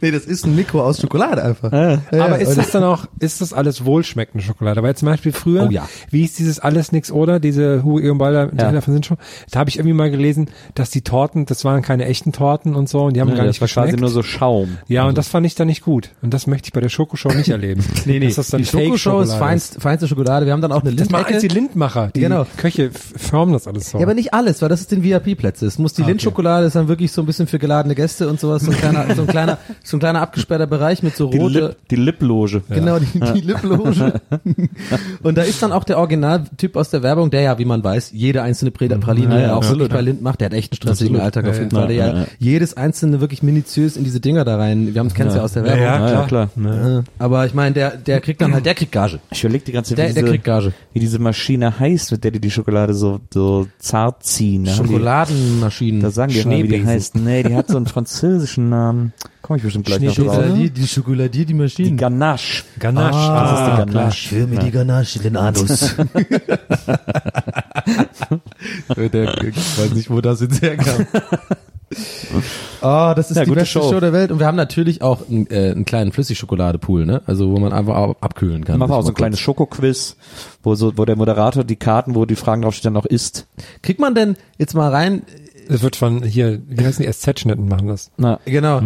Nee, das ist ein Mikro aus Schokolade einfach. Ja, Aber ist und- das dann auch, ist das alles wohlschmeckende Schokolade? Weil zum Beispiel früher, Oh ja. wie ist dieses alles nix oder, diese Hugo Egon Balder, Ja. von sind schon, da habe ich irgendwie mal gelesen, dass die Torten, das waren keine echten Torten und so und die haben gar das nicht war quasi geschmeckt. nur so Schaum. ja, und das fand ich dann nicht gut. Und das möchte ich bei der Schokoshow nicht erleben. Nee, nee, Dass das dann die Schokoshow ist feinst, feinste Schokolade. Wir haben dann auch eine Das machen die Lindmacher. Die Genau. Köche formen das alles so. Ja, aber nicht alles, weil das ist den VIP-Plätze. Es muss die Ah, okay. Lindschokolade ist dann wirklich so ein bisschen für geladene Gäste und sowas, so ein kleiner, so ein kleiner, so ein kleiner abgesperrter Bereich mit so Die, rote, Lip, die Lipploge. genau, die, die Liploge. und da ist dann auch der Originaltyp aus der Werbung, der ja, wie man weiß, jede einzelne Praline Ja, ja, ja, auch wirklich bei Lind macht. Der hat echt einen stressigen Absolut. Alltag auf Ja, jeden ja. Fall. Der Ja, ja, ja, ja. jedes einzelne wirklich minutiös in diese Dinger da rein. Wir haben es kennst ja aus der Werbung. Ja, Ja, klar. klar. Aber ich meine, der, der kriegt dann halt, der kriegt Gage. Ich überlege die ganze Zeit, wie, der diese, wie diese Maschine heißt, mit der die die Schokolade so, so zart ziehen. Die- Schokoladenmaschinen. Da sagen die mal, wie die heißt. Nee, die hat so einen französischen Namen. Komm ich bestimmt gleich noch drauf. Schokoladier, die Schokoladier, die Die Maschinen. Ganache. Ganache. Ah, Das ist die klar. Ganache. Für mir die Ganache in den Anus. Der ich weiß nicht, wo das jetzt herkam. Ah, das ist Ja, die gute beste Show. Show. der Welt und wir haben natürlich auch einen, äh, einen kleinen Flüssigschokoladepool, ne? Also wo man einfach ab- abkühlen kann. Machen wir auch so ein mal kleines Schokoquiz, wo so, wo der Moderator die Karten, wo die Fragen draufstehen, dann noch isst. kurz- Kriegt man denn jetzt mal rein? Das wird von hier, wie heißen die SZ-Schnitten machen das? Na, Genau. G-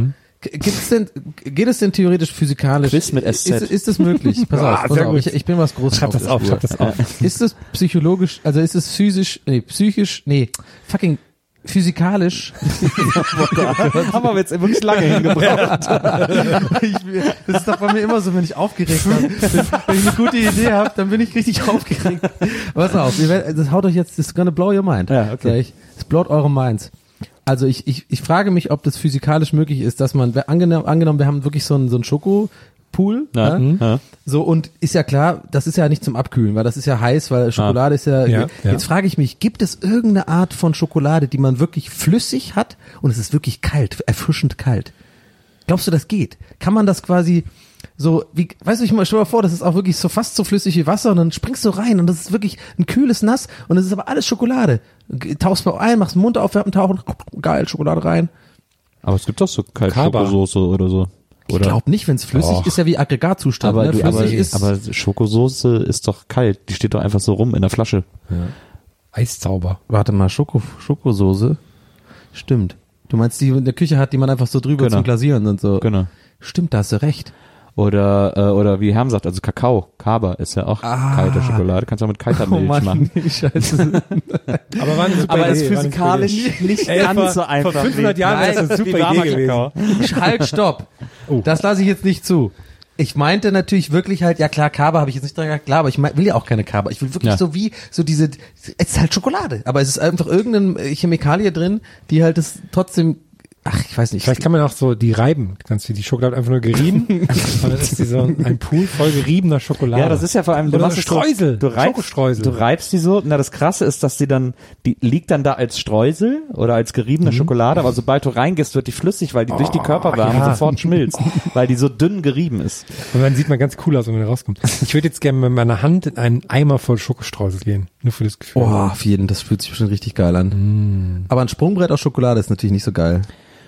Gibt's denn, geht es denn theoretisch physikalisch? Quiz mit SZ. Ist, ist das möglich? Pass auf, pass auf ich, ich bin was Großes Schreib das auf, schreib das auf. Ist es psychologisch, also ist es physisch, nee, psychisch, nee, fucking physikalisch haben wir jetzt wirklich lange hingebracht. ich, das ist doch bei mir immer so, wenn ich aufgeregt bin. Wenn, ich eine gute Idee habe, dann bin ich richtig aufgeregt. Pass auf, ihr werdet, das haut euch jetzt, das is gonna blow your mind. Ja, okay. Sag ich. Das blowt eure minds. Also ich, ich, ich frage mich, ob das physikalisch möglich ist, dass man, angenommen, angenommen wir haben wirklich so einen, so einen Schokopool, Ja, ne? ja. so und ist ja klar, das ist ja nicht zum Abkühlen, weil das ist ja heiß, weil Schokolade ist ja, Ja, ja. jetzt frage ich mich, gibt es irgendeine Art von Schokolade, die man wirklich flüssig hat und es ist wirklich kalt, erfrischend kalt? Glaubst du, das geht? Kann man das quasi so, wie, weißt du, ich mal, stell dir mal vor, das ist auch wirklich so fast so flüssig wie Wasser und dann springst du rein und das ist wirklich ein kühles Nass und es ist aber alles Schokolade. Tauchst mal ein, machst den Mund auf, während dem Tauchen, geil, Schokolade rein. Aber es gibt doch so kalte Kaba. Schokosoße oder so. Ich Oder? glaube nicht, wenn es flüssig Doch. ist, ja wie Aggregatzustand. aber, ne? du, Flüssig aber, ist, aber Schokosoße ist doch kalt. Die steht doch einfach so rum in der Flasche. Eiszauber. warte mal, Schoko, Schokosoße. Stimmt. Du meinst, die in der Küche hat, die man einfach so drüber Genau. zum Glasieren und so. Genau. Stimmt, da hast du recht. Oder, äh, oder wie Herm sagt, also Kakao, Kaba ist ja auch Ah. kalte Schokolade. Kannst du auch mit kalter Oh Milch machen. Scheiße. Aber war eine super Aber Idee, ist physikalisch nicht Ey, ganz vor- so einfach. Vor 500 wie- Jahren wäre das eine super Idee gewesen. Kakao. halt, stopp. Das lasse ich jetzt nicht zu. Ich meinte natürlich wirklich halt, ja klar, Kaba habe ich jetzt nicht dran gedacht, klar, aber ich mein, will ja auch keine Kaba. Ich will wirklich Ja. so wie, so diese, es ist halt Schokolade, aber es ist einfach irgendeine Chemikalie drin, die halt das trotzdem, ach, ich weiß nicht. Vielleicht kann man auch so die reiben. Kannst du die Schokolade einfach nur gerieben und dann ist die so ein Pool voll geriebener Schokolade. Ja, das ist ja vor allem, du Oder machst Streusel. So, du reibst, Schokostreusel. du reibst die so, na das krasse ist, dass die dann, die liegt dann da als Streusel oder als geriebene Schokolade, aber sobald du reingehst, wird die flüssig, weil die durch die Körperwärme ja. sofort schmilzt, weil die so dünn gerieben ist. Und dann sieht man ganz cool aus, wenn man rauskommt. Ich würde jetzt gerne mit meiner Hand in einen Eimer voll Schokostreusel gehen. Nur für das Gefühl. Oh, auf jeden, das fühlt sich schon richtig geil an. Aber ein Sprungbrett aus Schokolade ist natürlich nicht so geil.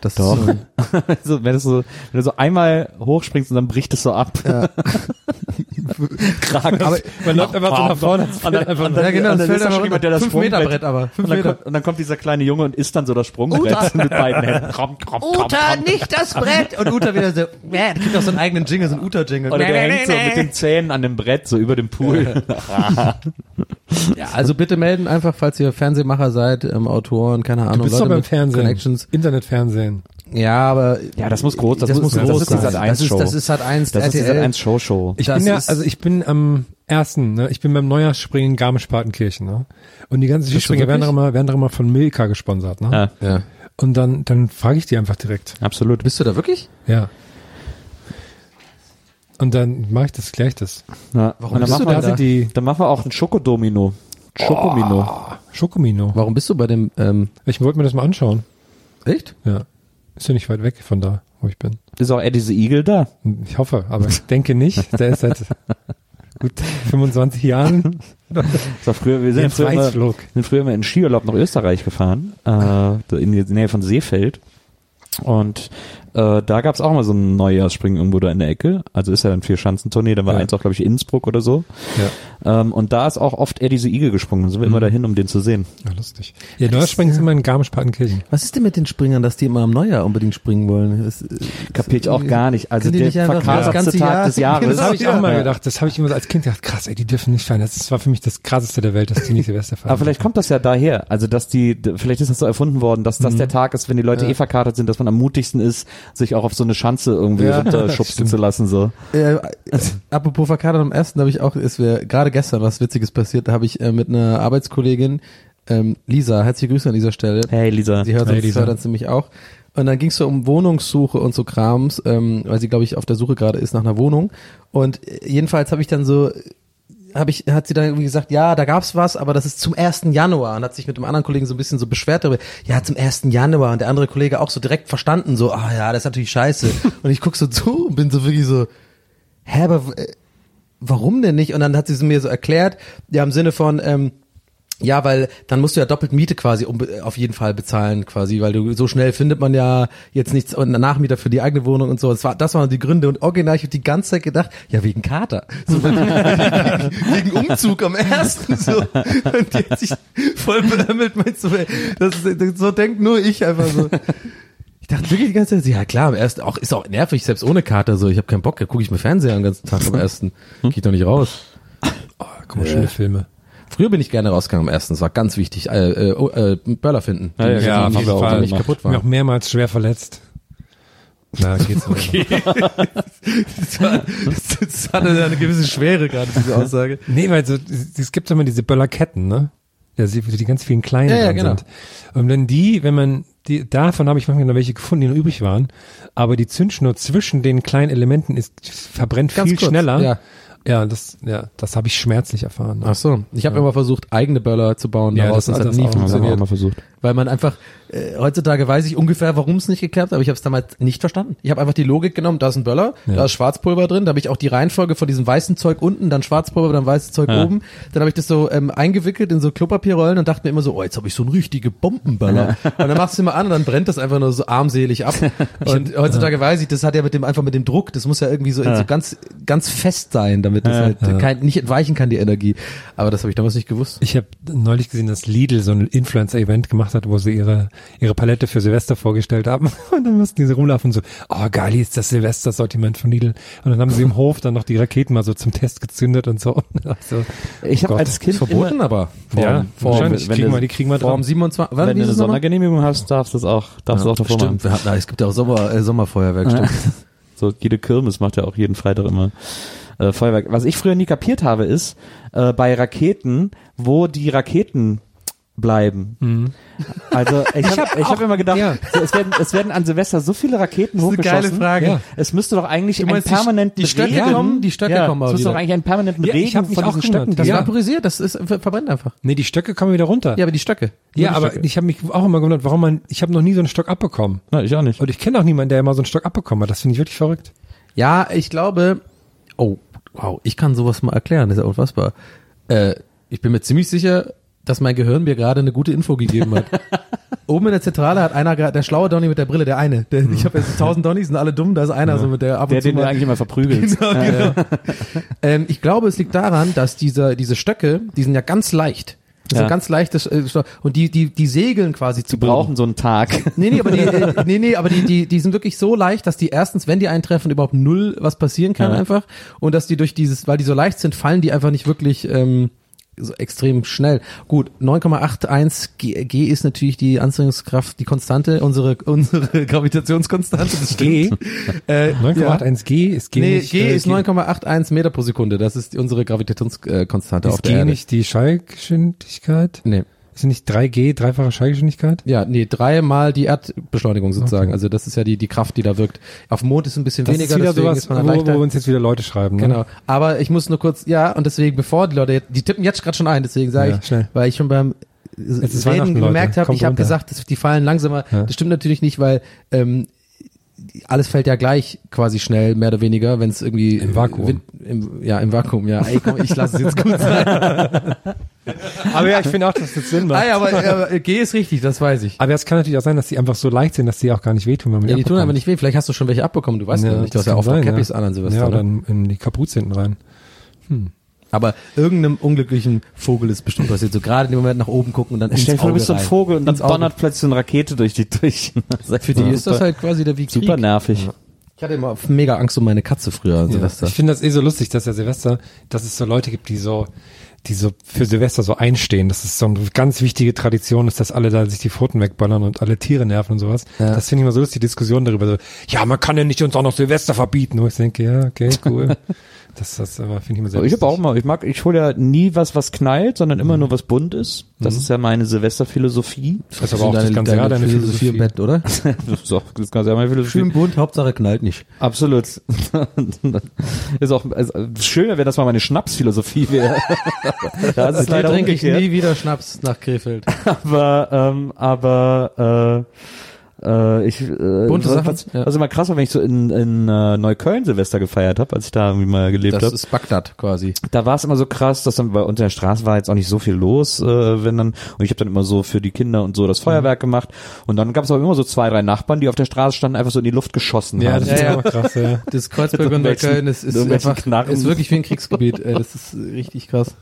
Das Doch. Ist so, wenn, du so, wenn du so einmal hochspringst und dann bricht es so ab. Kragen. Aber, Man läuft einfach so nach vorne. Und dann, einfach und dann, ja, genau, und dann fällt ist da schon jemand, der das Sprungbrett- aber, und, dann kommt, und dann kommt dieser kleine Junge und isst dann so das Sprungbrett mit beiden Händen. Krom, krom, krom, Uta, nicht das Brett! Und Uta wieder so, der kriegt auch so einen eigenen Jingle, so einen Uta-Jingle. Oder der hängt so mit den Zähnen an dem Brett, so über dem Pool. Ja, also bitte melden einfach, falls ihr Fernsehmacher seid, ähm, Autoren, keine Ahnung. Du bist Leute doch beim Fernsehen. Connections. Internetfernsehen. Ja, aber Ja, das muss groß, das, das muss, muss das groß ist die sein. Sat 1 Das ist- Show. das ist Sat 1 Das ist die. Sat 1 Show Show. Ich Das bin ja, also ich bin am ersten, ne? ich bin beim Neujahrsspringen in Garmisch-Partenkirchen, ne? Und die ganzen Skispringer werden doch immer, werden doch immer von Milka gesponsert, ne? Ja, ja. Und dann, dann frage ich die einfach direkt. absolut. Bist du da wirklich? Ja. Und dann mache ich das gleich das. Ja. Warum bist du machen, wir, da? Da sind die dann machen wir auch ein Schokodomino. Schokomino. Schokomino. Warum bist du bei dem, ähm, Ich wollte mir das mal anschauen. echt? Ja. Ist ja nicht weit weg von da, wo ich bin. Ist auch Eddie the Eagle da? Ich hoffe, aber ich denke nicht. Der ist seit gut 25 Jahren war früher, wir sind früher, immer, sind früher immer in Skiurlaub nach Österreich gefahren, äh, in die Nähe von Seefeld. Und äh, da gab's auch mal so ein Neujahrsspringen irgendwo da in der Ecke. Also ist ja dann vier Schanzentournee, da war Ja. eins auch, glaube ich, Innsbruck oder so. Ja. Ähm, und da ist auch oft Eddie the Eagle gesprungen. Da sind wir immer dahin, um den zu sehen. Ja, lustig. Ja, Neuspringen ist immer in Garmisch-Partenkirchen. Was ist denn mit den Springern, dass die immer am Neujahr unbedingt springen wollen? Das, äh, Kapier ich auch gar nicht. Also der ganze Tag Jahr- des Jahres. Das habe ich auch mal Ja. gedacht. Das habe ich immer als Kind gedacht. Krass, ey, die dürfen nicht feiern. Das war für mich das krasseste der Welt, dass die nicht Silvester feiern. Aber vielleicht kommt das ja daher, also dass die, vielleicht ist das so erfunden worden, dass das der Tag ist, wenn die Leute eh verkatert sind, dass man am mutigsten ist, sich auch auf so eine Schanze irgendwie Ja, runterschubsen zu lassen, so. Äh, apropos Verkadern am ersten, habe ich auch, ist mir gerade gestern was Witziges passiert. Da habe ich äh, mit einer Arbeitskollegin, ähm, Lisa, herzliche Grüße an dieser Stelle. Hey Lisa. Sie hört Hey, uns, Lisa. hört uns nämlich auch. Und dann ging es so um Wohnungssuche und so Krams, ähm, weil sie, glaube ich, auf der Suche gerade ist nach einer Wohnung. Und äh, jedenfalls habe ich dann so, habe ich, hat sie dann irgendwie gesagt, ja, da gab's was, aber das ist zum 1. Januar und hat sich mit dem anderen Kollegen so ein bisschen so beschwert darüber, ja, zum 1. Januar und der andere Kollege auch so direkt verstanden, so, ah ja, das ist natürlich scheiße. und ich guck so zu und bin so wirklich so, hä, aber äh, warum denn nicht? Und dann hat sie es mir so erklärt, ja, im Sinne von, ähm, ja, weil dann musst du ja doppelt Miete quasi um, auf jeden Fall bezahlen quasi, weil du so schnell findet man ja jetzt nichts und Nachmieter für die eigene Wohnung und so. Das war das waren die Gründe und original ich habe die ganze Zeit gedacht, ja wegen Kater, so, wegen Umzug am ersten so und die hat sich voll beömmelt, meinst du, das ist, so denkt nur ich einfach so. Ich dachte wirklich die ganze Zeit, ja klar, am ersten auch ist auch nervig selbst ohne Kater so. Ich habe keinen Bock, da gucke ich mir Fernseher den ganzen Tag am ersten, geh ich doch nicht raus. oh, guck mal, schöne Filme. Früher bin ich gerne rausgegangen am ersten, das war ganz wichtig. Äh, äh, äh, Böller finden. Ja, ja, die, ja, wir auch die nicht kaputt Ich bin auch waren. mehrmals schwer verletzt. Na, geht's so. okay. Das, war, das, das hatte eine gewisse Schwere gerade, diese Aussage. Nee, weil so, es gibt immer diese Böllerketten, ne? Ja, sie- die ganz vielen kleinen Ja, ja, genau. sind. Und wenn die, wenn man, die, davon habe ich manchmal noch welche gefunden, die noch übrig waren, aber die Zündschnur zwischen den kleinen Elementen ist, verbrennt Ganz viel kurz, schneller. ja. Ja, das, ja, das habe ich schmerzlich erfahren. ne? Ach so, ich habe immer versucht, eigene Böller zu bauen Ja, daraus. das- Das, hat das nie wir auch funktioniert. mal versucht. Weil man einfach, äh, heutzutage weiß ich ungefähr, warum es nicht geklappt hat, aber ich habe es damals nicht verstanden. Ich habe einfach die Logik genommen, da ist ein Böller, Ja. da ist Schwarzpulver drin, da habe ich auch die Reihenfolge von diesem weißen Zeug unten, dann Schwarzpulver, dann weißes Zeug Ja. oben. Dann habe ich das so ähm, eingewickelt in so Klopapierrollen und dachte mir immer so, oh, jetzt habe ich so einen richtige Bombenböller. und dann machst du mal an und dann brennt das einfach nur so armselig ab. Und heutzutage weiß ich, das hat ja mit dem einfach mit dem Druck, das muss ja irgendwie so, so ganz ganz fest sein, damit das halt kein, nicht entweichen kann die Energie. Aber das habe ich damals nicht gewusst. Ich habe neulich gesehen, dass Lidl so ein Influencer-Event gemacht hat, wo sie ihre ihre Palette für Silvester vorgestellt haben. Und dann mussten diese rumlaufen und so, oh geil, ist das Silvester-Sortiment von Lidl. Und dann haben sie im Hof dann noch die Raketen mal so zum Test gezündet und so. Also, Ich habe als Kind verboten, immer, aber. ja, Form, wahrscheinlich wenn kriegen du- wir, die kriegen wir dran. 27, wann wenn du eine es? Sondergenehmigung hast, darfst du das auch, darfst du auch davor machen. Stimmt, wir hatten, es gibt ja auch Sommer, äh, Sommerfeuerwerk, stimmt. So jede Kirmes macht ja auch jeden Freitag immer äh, Feuerwerk. Was ich früher nie kapiert habe, ist äh, bei Raketen, wo die Raketen bleiben. Mhm. Also ich habe ich hab immer gedacht, ja. so, es, werden, es werden an Silvester so viele Raketen Das ist eine hochgeschossen. geile Frage. Ja. Es müsste doch eigentlich einen permanenten die Stöcke Regen kommen- die Stöcke ja, kommen aber Es müsste doch eigentlich einen permanenten Ja, ich Regen hab mich von auch diesen. Stöcken. Das Ja. vaporisiert, das ist, ver- verbrennt einfach. Nee, die Stöcke kommen wieder runter. Ja, aber die Stöcke. Ja, die aber Stöcke. ich habe mich auch immer gewundert, warum man, ich habe noch nie so einen Stock abbekommen. Ja, ich auch nicht. Und ich kenne auch niemanden, der mal so einen Stock abbekommen hat. Das finde ich wirklich verrückt. Ja, ich glaube, oh, wow, ich kann sowas mal erklären, das ist ja unfassbar. Äh, ich bin mir ziemlich sicher, dass mein Gehirn mir gerade eine gute Info gegeben hat. Oben in der Zentrale hat einer, gerade- der schlaue Donny mit der Brille, der eine. Der, Ich habe jetzt tausend Donnys, sind alle dumm, da ist einer so mit der ab und Der, zu den du mal. eigentlich immer verprügelst. Genau, genau. ähm, ich glaube, es liegt daran, dass diese, diese Stöcke, die sind ja ganz leicht. Das Ja. ganz leichtes äh, und die die die segeln quasi zu Die brauchen so einen Tag. Nee, nee, aber die äh, nee, nee, aber die die die sind wirklich so leicht, dass die erstens, wenn die eintreffen, überhaupt null was passieren kann Ja. einfach und dass die durch dieses, weil die so leicht sind, fallen die einfach nicht wirklich ähm, so extrem schnell. Gut, 9,81 G, G ist natürlich die Anziehungskraft, die Konstante, unsere unsere Gravitationskonstante, das G? Äh, ja. 9,81 G ist G Nee, nicht, G äh, ist 9,81 Meter pro Sekunde. Das ist unsere Gravitationskonstante auf Ist der G Erde. nicht die Schallgeschwindigkeit? Nee. Ist nicht 3G, dreifache Schallgeschwindigkeit? Ja, nee, dreimal die Erdbeschleunigung sozusagen. Also das ist ja die, die Kraft, die da wirkt. Auf dem Mond ist ein bisschen Das weniger, ist wieder sowas, ist man wo, wo uns jetzt wieder Leute schreiben. Ne? Genau. Aber ich muss nur kurz, ja, und deswegen, bevor die Leute, jetzt- die tippen jetzt gerade schon ein, deswegen sage Ja, ich, schnell. weil ich schon beim Reden gemerkt habe, ich habe gesagt, dass die fallen langsamer. Ja. Das stimmt natürlich nicht, weil ähm, alles fällt ja gleich quasi schnell, mehr oder weniger, wenn es irgendwie Im Vakuum. Wind, im, ja, im Vakuum, ja. Ey, komm, ich lasse es jetzt gut sein. Aber ja, ich finde auch, dass das Sinn macht. ah, ja, aber, aber G ist richtig, das weiß ich. Aber es kann natürlich auch sein, dass die einfach so leicht sind, dass die auch gar nicht wehtun, wenn man Ja, die tun abbekommt. aber nicht weh. Vielleicht hast du schon welche abbekommen, du weißt ja, nicht. Du hast ja auch sein, Cappies ja. an an Silvester. Ja, oder ne? in, die Kapuze hinten rein. Aber irgendeinem unglücklichen Vogel ist bestimmt passiert. So gerade in dem Moment nach oben gucken und dann Stell dir vor, du bist so ein. Vogel und dann donnert plötzlich so eine Rakete durch die durch. Für die ist das halt quasi der Krieg. super nervig. Ich hatte immer mega Angst um meine Katze früher an Silvester. Ich finde das eh so lustig, dass ja Silvester, dass es so Leute gibt, die so, die so für Silvester so einstehen. Das ist so eine ganz wichtige Tradition ist, dass alle da sich die Pfoten wegballern und alle Tiere nerven und sowas. Ja. Das finde ich immer so lustig, die Diskussion darüber. So, ja, man kann ja nicht uns auch noch Silvester verbieten. Wo ich denke, ja, okay, cool. das das aber finde ich immer sehr Ich habe auch mal, ich mag, ich hole ja nie was, was knallt, sondern immer nur was bunt ist. Das ist ja meine Silvesterphilosophie. Das ist aber auch das ganze Jahr deine Philosophie. im Bett, oder? so, das ist ganz ja meine Philosophie. Schön bunt, Hauptsache knallt nicht. Absolut. ist auch also, schöner, wenn das mal meine Schnapsphilosophie wäre. da ist leider trinke ich nie wieder Schnaps nach Krefeld. aber ähm, aber äh, äh, ich äh, Bunte was, Sachen, was, ja. was immer krass war, wenn ich so in, in äh, Neukölln Silvester gefeiert habe, als ich da irgendwie mal gelebt Das habe. ist Bagdad quasi. Da war es immer so krass, dass dann bei unter der Straße war jetzt auch nicht so viel los, äh, wenn dann und ich habe dann immer so für die Kinder und so das Feuerwerk gemacht und dann gab es auch immer so zwei, drei Nachbarn, die auf der Straße standen, einfach so in die Luft geschossen Ja, haben. das Ja, ist ja. aber krass, ja. Das Kreuzberg und Neukölln ist, ist einfach, Knarren. ist wirklich wie ein Kriegsgebiet. Ey, das ist richtig krass.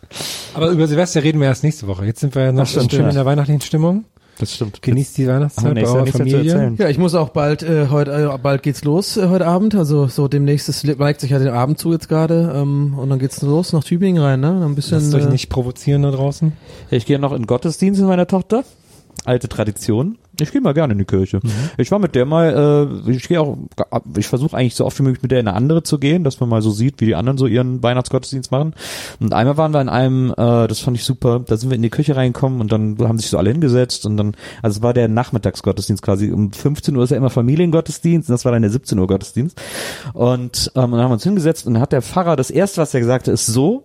Aber über Silvester reden wir erst nächste Woche. Jetzt sind wir ja noch stimmt, schön ja. in der weihnachtlichen Stimmung. Das stimmt. Genießt die Weihnachtszeit bei eurer Familie. erzählen. Ja, ich muss auch bald äh, heute äh, bald geht's los äh, heute Abend. Also so demnächst es neigt sich ja den Abend zu jetzt gerade ähm, und dann geht's los nach Tübingen rein, ne? Dann ein bisschen. Lasst euch äh, nicht provozieren da draußen. Ich gehe noch in Gottesdienst mit meiner Tochter. Alte Tradition. Ich gehe mal gerne in die Kirche. Ich war mit der mal, äh, ich gehe auch, ich versuche eigentlich so oft wie möglich mit der in eine andere zu gehen, dass man mal so sieht, wie die anderen so ihren Weihnachtsgottesdienst machen. Und einmal waren wir in einem, äh, das fand ich super, da sind wir in die Kirche reingekommen und dann haben sich so alle hingesetzt und dann, also es war der Nachmittagsgottesdienst quasi. Um 15 Uhr ist ja immer Familiengottesdienst und das war dann der 17 Uhr Gottesdienst. Und, ähm, dann haben wir uns hingesetzt und dann hat der Pfarrer das erste, was er gesagt hat, ist so,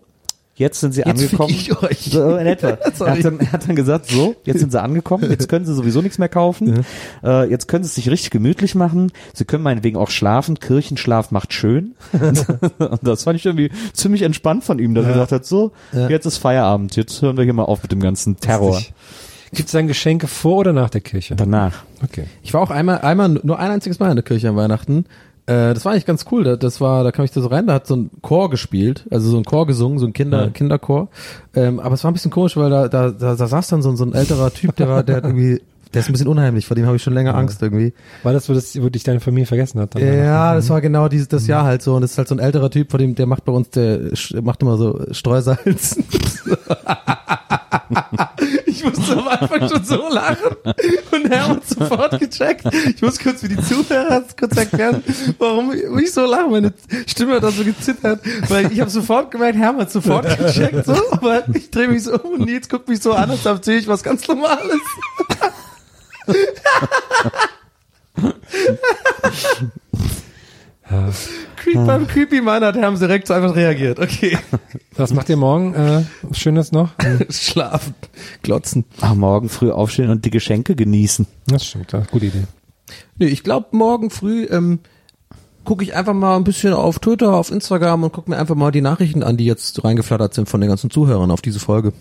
Jetzt sind sie Jetzt angekommen. ich euch. So in etwa. er, hat dann, er hat dann gesagt, so, jetzt sind sie angekommen, jetzt können sie sowieso nichts mehr kaufen. Äh, jetzt können sie es sich richtig gemütlich machen. Sie können meinetwegen auch schlafen. Kirchenschlaf macht schön. Und das fand ich irgendwie ziemlich entspannt von ihm, dass er gesagt hat, so, jetzt ist Feierabend, jetzt hören wir hier mal auf mit dem ganzen Terror. Gibt es dann Geschenke vor oder nach der Kirche? Danach. Okay. Ich war auch einmal, einmal, nur ein einziges Mal in der Kirche an Weihnachten. Äh, das war eigentlich ganz cool. Da- Das war, da kam ich da so rein, da hat so ein Chor gespielt, also so ein Chor gesungen, so ein Kinder, Ja. Kinderchor. Ähm, aber es war ein bisschen komisch, weil da, da, da, da saß dann so, ein- so ein älterer Typ, der war, der hat irgendwie, der ist ein bisschen unheimlich, vor dem habe ich schon länger Angst irgendwie. War das, wo, das, wo dich deine Familie vergessen hat? dann? Ja, das war genau dieses, das Jahr halt so. Und das ist halt so ein älterer Typ, vor dem, der macht bei uns, der macht immer so Streusalz. ich musste am Anfang schon so lachen. Und hat sofort gecheckt. Ich muss kurz für die Zuhörer kurz erklären, warum ich so lache. Meine Stimme hat da so gezittert. Weil ich habe sofort gemerkt, hat sofort gecheckt. So, aber ich drehe mich so um und Nils guckt mich so an, als erzähle ich was ganz Normales. Creep beim Creepy Mann hat Herm direkt so einfach reagiert. Okay. Was macht ihr morgen? Äh, Schönes noch? Schlafen, glotzen. Ach, morgen früh aufstehen und die Geschenke genießen. Das stimmt, ja, gute Idee. Nee, ich glaube, morgen früh ähm, gucke ich einfach mal ein bisschen auf Twitter, auf Instagram und gucke mir einfach mal die Nachrichten an, die jetzt reingeflattert sind von den ganzen Zuhörern auf diese Folge.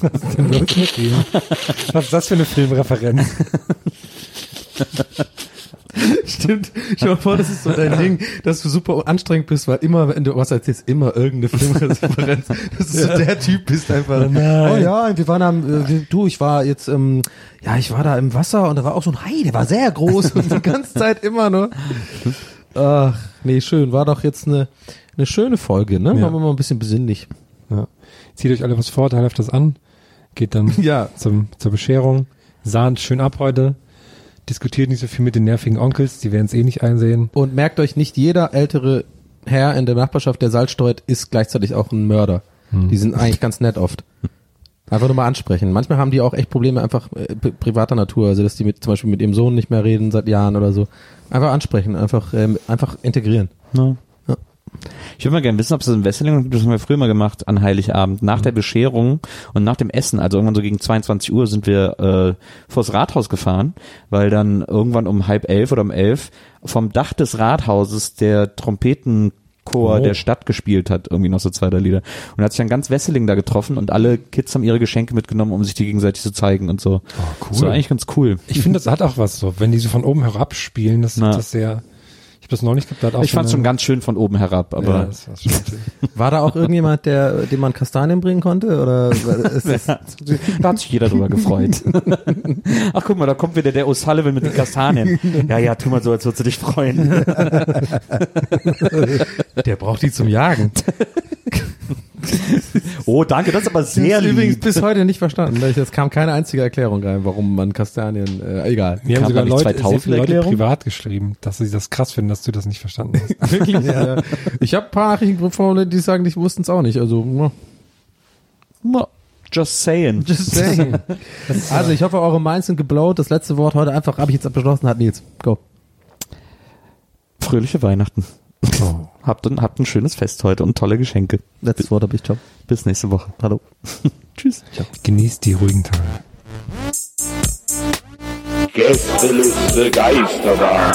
Was ist denn los mit dir? Was ist das für eine Filmreferenz? Stimmt. Stell mal vor, das ist so dein Ding, dass du super anstrengend bist, weil immer, wenn du was erzählst, immer irgendeine Filmreferenz, dass du so der Typ bist einfach. Oh. Oh ja, wir waren am, äh, du, ich war jetzt, ähm, ja, ich war da im Wasser und da war auch so ein Hai, der war sehr groß und die ganze Zeit immer nur. Ach, nee, schön. War doch jetzt eine, eine schöne Folge, ne? Ja. Machen wir mal ein bisschen besinnlich. Ja. Zieht euch alle was vor, teilt das an, geht dann Ja. zum, zur Bescherung, sahnt schön ab heute, diskutiert nicht so viel mit den nervigen Onkels, die werden es eh nicht einsehen. Und merkt euch, nicht jeder ältere Herr in der Nachbarschaft, der Salz streut, ist gleichzeitig auch ein Mörder. Die sind eigentlich ganz nett oft. Einfach nur mal ansprechen. Manchmal haben die auch echt Probleme einfach äh, pri- privater Natur, also dass die mit, zum Beispiel mit ihrem Sohn nicht mehr reden seit Jahren oder so. Einfach ansprechen, einfach, ähm, einfach integrieren. Ja. Ich würde mal gerne wissen, ob es das in Wesseling gibt, das haben wir früher mal gemacht an Heiligabend. Nach der Bescherung und nach dem Essen, also irgendwann so gegen 22 Uhr sind wir äh, vors Rathaus gefahren, weil dann irgendwann um halb elf oder um elf vom Dach des Rathauses der Trompetenchor Oh. der Stadt gespielt hat, irgendwie noch so zwei, drei Lieder. Und da hat sich dann ganz Wesseling da getroffen und alle Kids haben ihre Geschenke mitgenommen, um sich die gegenseitig zu zeigen und so. Oh, cool. Das war eigentlich ganz cool. Ich finde, das hat auch was so, wenn die so von oben herab spielen, das Na. ist das sehr, habe das noch nicht gehabt, da hat auch Ich fand es schon ganz schön von oben herab, ja, aber das war schon. War da auch irgendjemand, der, dem man Kastanien bringen konnte? Oder ist das, Da hat sich jeder drüber gefreut. Ach, guck mal, da kommt wieder der O'Sullivan mit den Kastanien. Ja, ja, tu mal so, als würdest du dich freuen. der braucht die zum Jagen. Oh, danke, das ist aber sehr Das ist übrigens lieb. bis heute nicht verstanden. Es kam keine einzige Erklärung rein, warum man Kastanien, äh, egal. Mir haben sogar Leute, 2000 sehr viele Leute privat geschrieben, dass sie das krass finden, dass du das nicht verstanden hast. Wirklich? ja. Ich habe ein paar Nachrichten von Leuten, die sagen, die wussten es auch nicht. Also, ja. Just saying. Just saying. also, ich hoffe, eure Minds sind geblowt. Das letzte Wort heute einfach habe ich jetzt abgeschlossen, hat Nils. Go. Fröhliche Weihnachten. Oh. Habt ein, habt ein schönes Fest heute und tolle Geschenke. Letztes Wort habe ich. Ciao. Bis nächste Woche. Hallo. Tschüss. Genießt die ruhigen Tage. Gästeliste Geisterbahn.